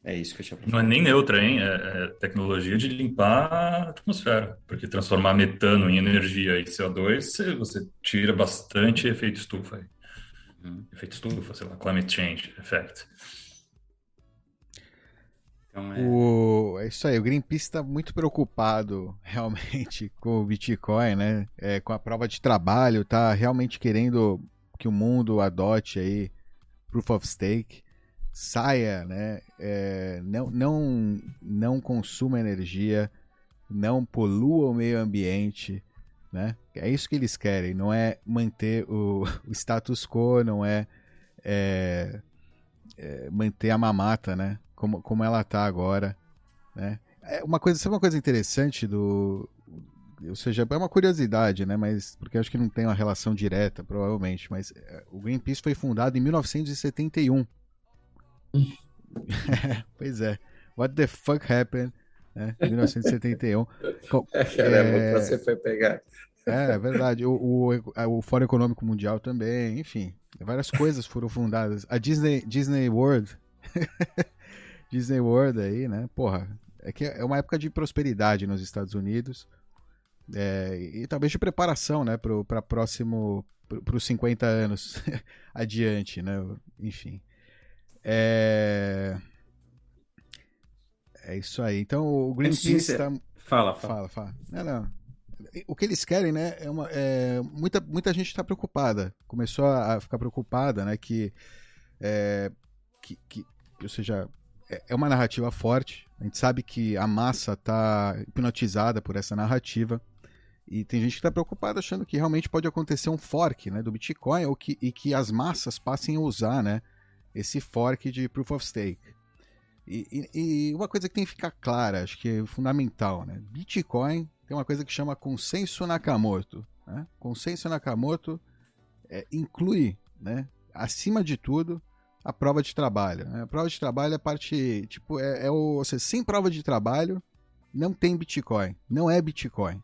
S1: É isso que eu tinha
S4: Não é nem neutra, hein? É, é, tecnologia de limpar a atmosfera, porque transformar metano em energia e CO2, você tira bastante efeito estufa. Aí. Uhum. Efeito estufa, sei lá, climate change effect.
S2: Então é... O... é isso aí, o Greenpeace está muito preocupado realmente com o Bitcoin, né? É, com a prova de trabalho, tá realmente querendo que o mundo adote aí Proof of Stake, saia, né? É, não, não, não consuma energia, não polua o meio ambiente, né? É isso que eles querem, não é manter o, o status quo, não é, é, é manter a mamata, né? Como, como ela tá agora, né? É uma coisa, sabe uma coisa interessante do ou seja, é uma curiosidade, né, mas porque acho que não tem uma relação direta, provavelmente, mas é, o Greenpeace foi fundado em 1971. pois é. What the fuck happened? Né? 1971.
S3: Caramba, é... você foi pegar.
S2: É, é verdade. O, o, o Fórum Econômico Mundial também, enfim. Várias coisas foram fundadas. A Disney, Disney World Disney World aí, né? Porra, é que é uma época de prosperidade nos Estados Unidos é, e talvez de preparação, né, para próximo para os 50 anos adiante, né? Enfim. É... é isso aí. Então o Greenpeace está.
S1: Fala, fala, fala. fala.
S2: Não, não. O que eles querem, né? É uma, é... Muita, muita gente está preocupada. Começou a ficar preocupada, né? Que, é... que, que, ou seja, é, é uma narrativa forte. A gente sabe que a massa está hipnotizada por essa narrativa. E tem gente que está preocupada achando que realmente pode acontecer um fork né, do Bitcoin ou que, e que as massas passem a usar né, esse fork de Proof of Stake. E, e, e, uma coisa que tem que ficar clara, acho que é fundamental, né? Bitcoin tem uma coisa que chama consenso Nakamoto. Né? Consenso Nakamoto é, inclui, né, acima de tudo, a prova de trabalho. Né? A prova de trabalho é parte, tipo, é, é o, seja, sem prova de trabalho não tem Bitcoin, não é Bitcoin.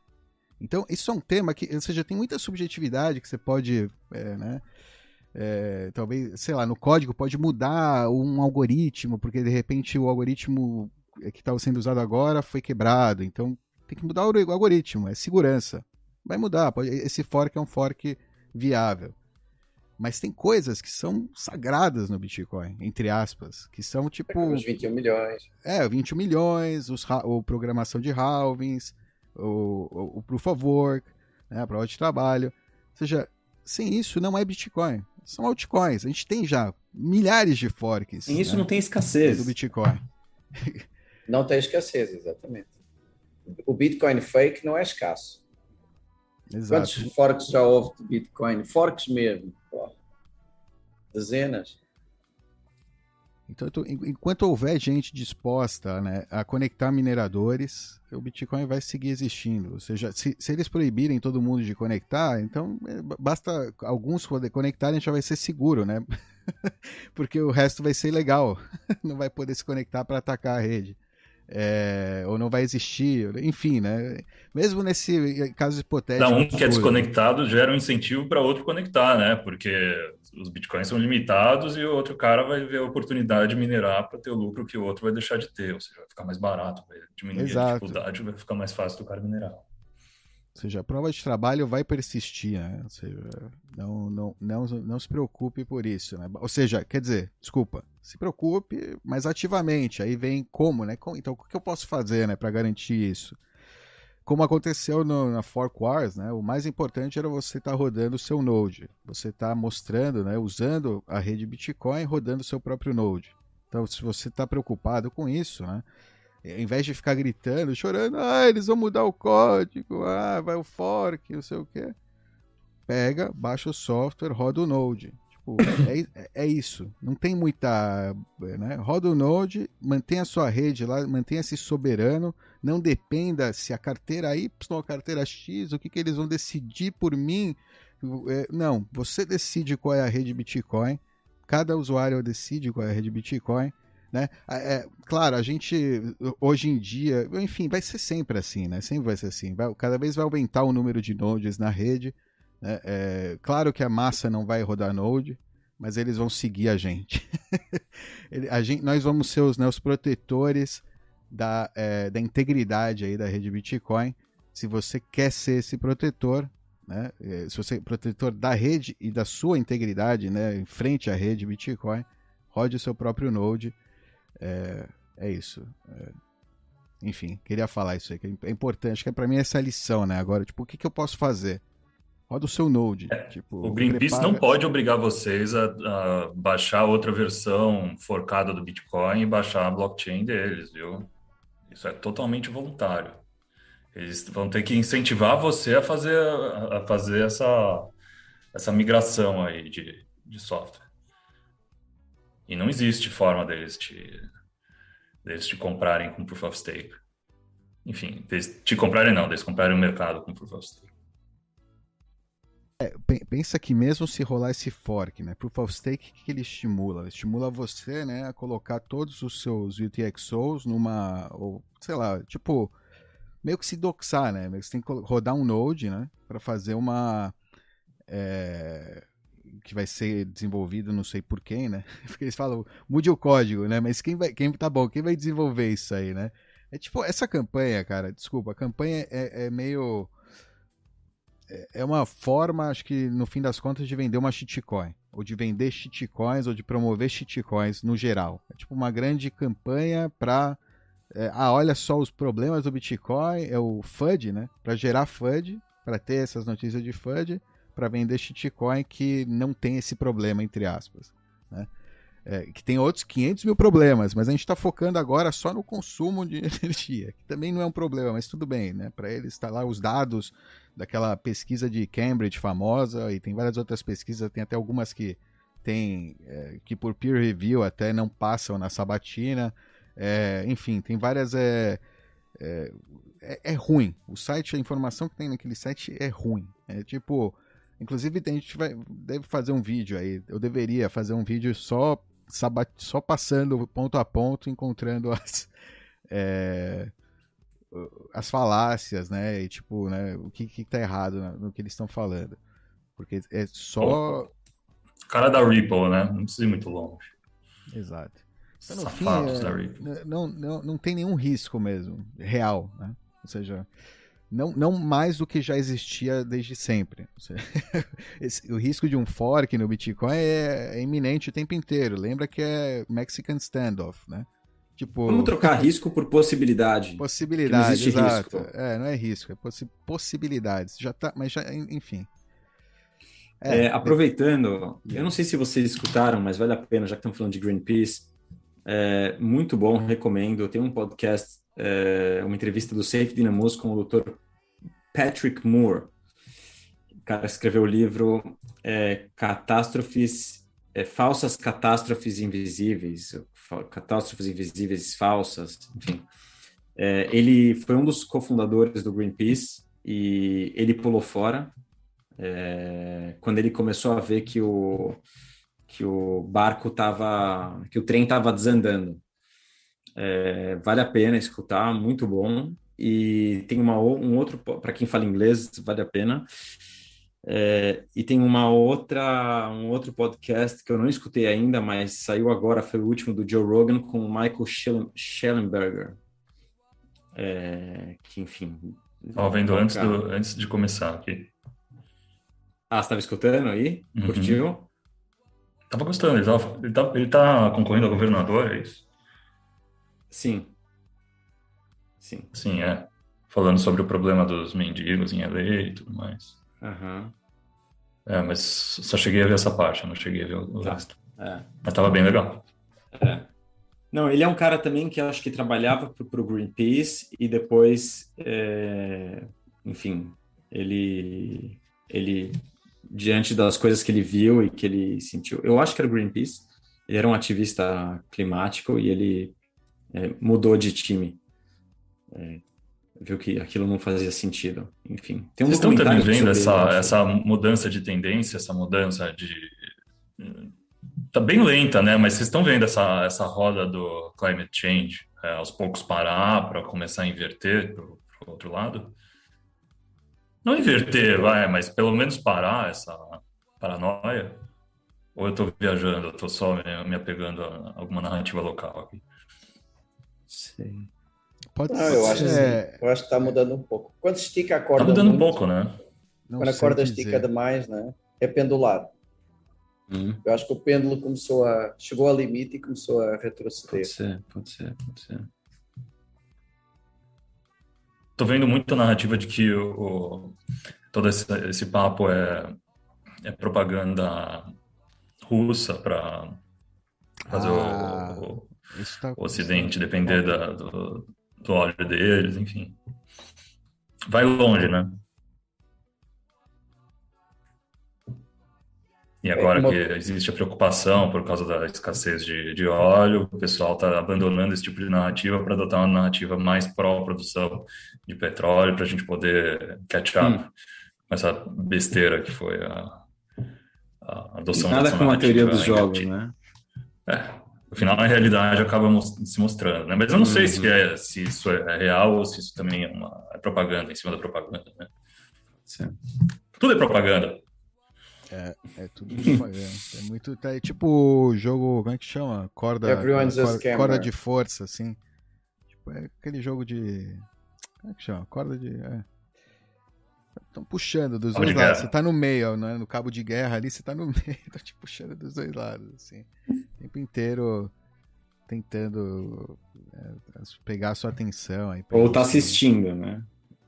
S2: Então, isso é um tema que, ou seja, tem muita subjetividade que você pode, é, né, é, talvez, sei lá, no código pode mudar um algoritmo, porque de repente o algoritmo que estava sendo usado agora foi quebrado, então tem que mudar o algoritmo, é segurança. Vai mudar, pode, esse fork é um fork viável. Mas tem coisas que são sagradas no Bitcoin, entre aspas, que são tipo.
S3: É os 21 milhões.
S2: É, 21 milhões, os, o programação de halvings, o, o, o proof of work, né, a prova de trabalho. Ou seja, sem isso não é Bitcoin. São altcoins. A gente tem já milhares de forks.
S1: Sem isso né, não tem escassez.
S2: Do Bitcoin.
S3: Não tem escassez, exatamente. O Bitcoin fake não é escasso. Exato. Quantos forks já houve de Bitcoin? Forks mesmo. Dezenas.
S2: Então, enquanto houver gente disposta né, a conectar mineradores, o Bitcoin vai seguir existindo. Ou seja, se, se eles proibirem todo mundo de conectar, então é, basta alguns conectarem, já vai ser seguro, né? Porque o resto vai ser ilegal. Não vai poder se conectar para atacar a rede é, ou não vai existir, enfim, né? Mesmo nesse caso hipotético.
S4: Não, um que é desconectado gera um incentivo para outro conectar, né? Porque os bitcoins são limitados e o outro cara vai ver a oportunidade de minerar para ter o lucro que o outro vai deixar de ter, ou seja, vai ficar mais barato, vai diminuir Exato. a dificuldade, vai ficar mais fácil do cara minerar.
S2: Ou seja, a prova de trabalho vai persistir, né? Ou seja, não, não, não, não se preocupe por isso, né? Ou seja, quer dizer, desculpa, se preocupe, mas ativamente. Aí vem como, né? Então, o que eu posso fazer, né, para garantir isso? Como aconteceu no, na Fork Wars, né? O mais importante era você estar tá rodando o seu Node. Você está mostrando, né? Usando a rede Bitcoin, rodando o seu próprio Node. Então, se você está preocupado com isso, né? Ao invés de ficar gritando, chorando, ah, eles vão mudar o código, ah, vai o fork, não sei o quê. Pega, baixa o software, roda o Node. Tipo, é, é isso. Não tem muita. Né? Roda o Node, mantenha a sua rede lá, mantenha-se soberano. Não dependa se a carteira Y ou a carteira X, o que, que eles vão decidir por mim. É, não, você decide qual é a rede Bitcoin. Cada usuário decide qual é a rede Bitcoin. Né? É, claro, a gente hoje em dia, enfim, vai ser sempre assim, né? Sempre vai ser assim. Vai, cada vez vai aumentar o número de nodes na rede. Né? É, claro que a massa não vai rodar node, mas eles vão seguir a gente. a gente nós vamos ser os, né, os protetores da, é, da integridade aí da rede Bitcoin. Se você quer ser esse protetor, né? É, se você é protetor da rede e da sua integridade, né, em frente à rede Bitcoin, rode o seu próprio node é, é isso. É, enfim, queria falar isso aí, que é importante, que é para mim essa lição, né? Agora, tipo, o que, que eu posso fazer? Roda o seu Node. É, tipo,
S4: o Greenpeace prepara... não pode obrigar vocês a, a, baixar outra versão forcada do Bitcoin e baixar a blockchain deles, viu? Isso é totalmente voluntário. Eles vão ter que incentivar você a fazer, a fazer essa, essa migração aí de, de software. E não existe forma deles te, deles te comprarem com Proof of Stake. Enfim, deles te comprarem não, deles comprarem o mercado com Proof of Stake.
S2: É, pensa que mesmo se rolar esse fork, né, Proof of Stake, o que, ele estimula? Ele estimula você, né, a colocar todos os seus UTXOs numa, ou, sei lá, tipo, meio que se doxar, né, você tem que rodar um node, né, para fazer uma, é, que vai ser desenvolvido, não sei por quem, né? Porque eles falam, mude o código, né? Mas quem vai, quem tá bom, quem vai desenvolver isso aí, né? É tipo, essa campanha, cara, desculpa, a campanha é, é meio. É, é uma forma, acho que no fim das contas, de vender uma shitcoin. Ou de vender shitcoins, ou de promover shitcoins no geral. É tipo uma grande campanha para é, ah, olha só os problemas do Bitcoin, é o FUD, né? Para gerar FUD, para ter essas notícias de FUD para vender shitcoin que não tem esse problema, entre aspas. Né? É, que tem outros 500 mil problemas, mas a gente está focando agora só no consumo de energia, que também não é um problema, mas tudo bem, né? Para eles está lá os dados daquela pesquisa de Cambridge famosa e tem várias outras pesquisas, tem até algumas que tem é, que por peer review até não passam na sabatina, é, enfim, tem várias é, é, é, é ruim. O site, a informação que tem naquele site é ruim. É tipo Inclusive, a gente vai, deve fazer um vídeo aí. Eu deveria fazer um vídeo só, sabat, só passando ponto a ponto, encontrando as, é, as falácias, né? E tipo, né? O que, que tá errado no que eles estão falando. Porque é só.
S4: cara da Ripple, né? Não precisa ir muito longe.
S2: Exato. Então, no fim, é, não, não, não tem nenhum risco mesmo, real, né? Ou seja, não, não mais do que já existia desde sempre. Esse, o risco de um fork no Bitcoin é, é, iminente o tempo inteiro. Lembra que é Mexican Standoff, né?
S1: Tipo, Vamos trocar risco por possibilidade.
S2: Possibilidade, não exato. Risco. É, não é risco, é possi possibilidades. Já tá, mas já, enfim.
S1: É, é, aproveitando, eu não sei se vocês escutaram, mas vale a pena, já que estamos falando de Greenpeace. é, muito bom, recomendo. Tem um podcast, é, uma entrevista do Safe Dynamos com o Dr. Patrick Moore. O cara escreveu o livro é, Catástrofes, é, Falsas Catástrofes Invisíveis, Catástrofes Invisíveis Falsas, enfim. É, ele foi um dos cofundadores do Greenpeace e ele pulou fora é, quando ele começou a ver que o, que o barco estava, que o trem estava desandando. É, vale a pena escutar, muito bom. E tem uma, um outro, para quem fala inglês, vale a pena. É, e tem uma outra, um outro podcast que eu não escutei ainda, mas saiu agora, foi o último do Joe Rogan com o Michael Schellenberger. É, que, enfim.
S4: Ó, vendo antes, do, antes de começar aqui.
S1: Ah, você estava escutando aí? Uhum. Curtiu?
S4: Tava gostando, ele, tava, ele, tá, ele tá concorrendo a governador, é isso?
S1: Sim.
S4: Sim. Sim, é. Falando sobre o problema dos mendigos em LA e tudo mais.
S1: Uhum.
S4: É, mas só cheguei a ver essa parte, não cheguei a ver o
S1: tá.
S4: resto.
S1: É.
S4: Mas tava bem legal.
S1: É. Não, ele é um cara também que eu acho que trabalhava para o Greenpeace e depois, é, enfim, ele, ele diante das coisas que ele viu e que ele sentiu. Eu acho que era o Greenpeace, ele era um ativista climático e ele é, mudou de time. É, viu que aquilo não fazia sentido. Enfim,
S4: tem um Vocês estão também vendo essa, essa mudança de tendência, essa mudança de. Tá bem lenta, né? Mas vocês estão vendo essa, essa roda do climate change é, aos poucos parar para começar a inverter para o outro lado? Não inverter, vai, mas pelo menos parar essa paranoia. Ou eu estou viajando, eu estou só me, me, apegando a alguma narrativa local aqui?
S1: Sim.
S3: Pode Não, ser. Eu acho, assim, eu acho que está mudando um pouco. Quando estica a corda.
S4: Está mudando
S3: muito,
S4: um pouco, né?
S3: Quando a corda dizer. estica demais, né? É pendular. Hum. Eu acho que o pêndulo começou a. chegou ao limite e começou a retroceder.
S1: Pode ser, pode ser, pode ser
S4: tô vendo muita narrativa de que o, o todo esse, esse, papo é, é propaganda russa para fazer ah, o, o, tá o, Ocidente depender da, do, do óleo deles, enfim. Vai longe, né? E agora que existe a preocupação por causa da escassez de, de óleo, o pessoal está abandonando esse tipo de narrativa para adotar uma narrativa mais pró-produção de petróleo, para a gente poder catch up hum. com essa besteira que foi a, a adoção
S1: Nada com a teoria dos jogos, né?
S4: É, no final, a realidade acaba se mostrando, né? Mas eu não uhum. sei se, é, se isso é real ou se isso também é, uma, é propaganda, em cima da propaganda, né?
S1: Sim.
S4: Tudo é propaganda.
S2: É, é tudo propaganda. É muito. Tá, é tipo jogo. Como é que chama? Corda.
S3: Everyone's
S2: corda, corda de força, assim. Tipo, é aquele jogo de. Como é que chama? Corda de. Estão é. puxando dos dois lados. Você tá no meio, né? no cabo de guerra ali, você tá no meio, tá te puxando dos dois lados, assim. O tempo inteiro tentando é, pegar a sua atenção. Aí,
S1: Ou tá assistindo, né?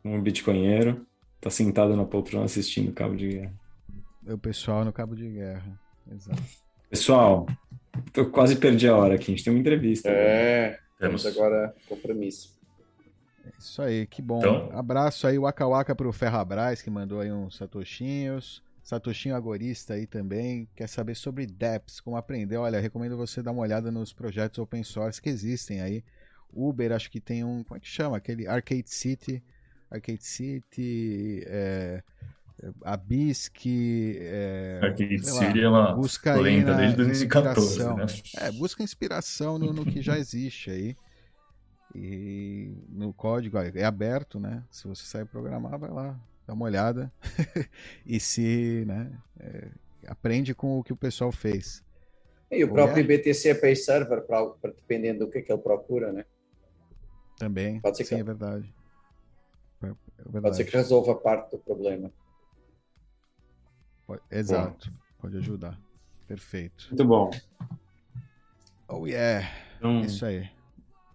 S1: Um bitcoinheiro tá sentado na poltrona assistindo o cabo de guerra.
S2: O pessoal no cabo de guerra. Exato.
S1: Pessoal, eu quase perdi a hora aqui. A gente tem uma entrevista.
S3: É, né? temos agora compromisso.
S2: Isso aí, que bom. Então... Abraço aí, Waka Waka pro Ferrabras, que mandou aí uns satoshinhos. Satoshinho Agorista aí também. Quer saber sobre DEPS, como aprender. Olha, recomendo você dar uma olhada nos projetos open source que existem aí. Uber, acho que tem um. Como é que chama? Aquele Arcade City. Arcade City. É, a BISC. É,
S4: Arcade City é uma busca lenta desde 2014. Né?
S2: É, busca inspiração no, no, que já existe aí. E no código é aberto, né? Se você sair programar, vai lá, dá uma olhada. e se, né? É, aprende com o que o pessoal fez.
S3: E o próprio é? BTC Pay Server, pra, pra, dependendo do que, que ele procura, né?
S2: Também. Pode ser que... Sim, é verdade.
S3: é verdade. Pode ser que resolva parte do problema.
S2: Pode, exato. Bom. Pode ajudar. Perfeito.
S1: Muito bom.
S2: Oh yeah. Então, Isso aí.